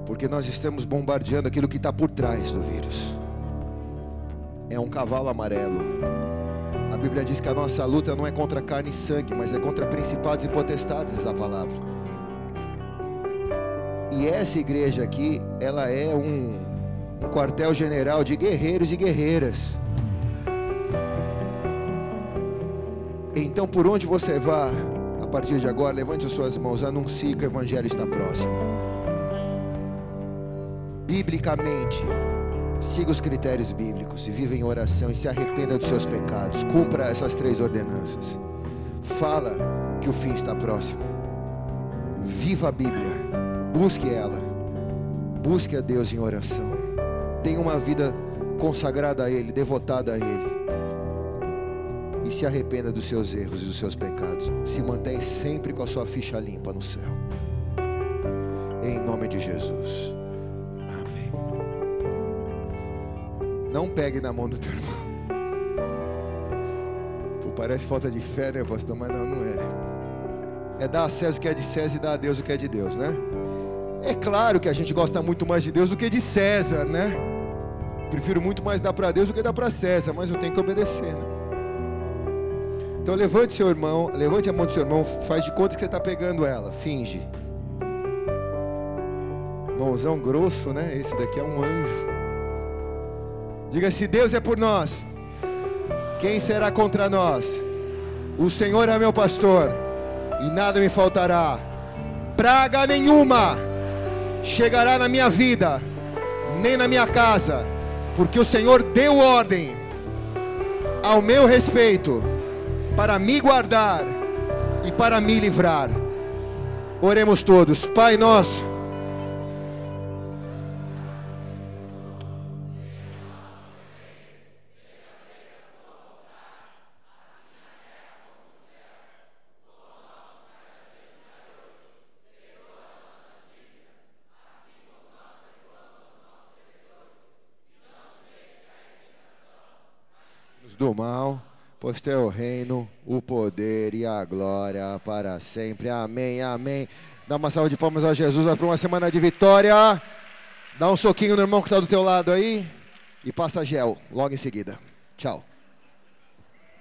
Porque nós estamos bombardeando aquilo que está por trás do vírus. É um cavalo amarelo. Bíblia diz que a nossa luta não é contra carne e sangue, mas é contra principados e potestades, diz a palavra. E essa igreja aqui, ela é um, um quartel-general de guerreiros e guerreiras. Então, por onde você vá, a partir de agora, levante as suas mãos, anuncie que o Evangelho está próximo. Biblicamente, siga os critérios bíblicos e viva em oração e se arrependa dos seus pecados. Cumpra essas três ordenanças. Fala que o fim está próximo. Viva a Bíblia. Busque ela. Busque a Deus em oração. Tenha uma vida consagrada a Ele, devotada a Ele. E se arrependa dos seus erros e dos seus pecados. Se mantém sempre com a sua ficha limpa no céu. Em nome de Jesus. Não pegue na mão do teu irmão. Pô, parece falta de fé, né, pastor? Mas não, não é. é dar a César o que é de César e dar a Deus o que é de Deus, né? É claro que a gente gosta muito mais de Deus do que de César, né? Prefiro muito mais dar para Deus do que dar para César, mas eu tenho que obedecer, né? Então levante seu irmão, levante a mão do seu irmão, faz de conta que você está pegando ela, finge. Mãozão grosso, né? Esse daqui é um anjo. Diga: se Deus é por nós, quem será contra nós? O Senhor é meu pastor, e nada me faltará. Praga nenhuma chegará na minha vida, nem na minha casa, porque o Senhor deu ordem ao meu respeito para me guardar e para me livrar. Oremos todos, Pai nosso. Do mal, pois teu reino, o poder e a glória para sempre. Amém, amém. Dá uma salva de palmas a Jesus para uma semana de vitória. Dá um soquinho no irmão que está do teu lado aí e passa gel logo em seguida. Tchau.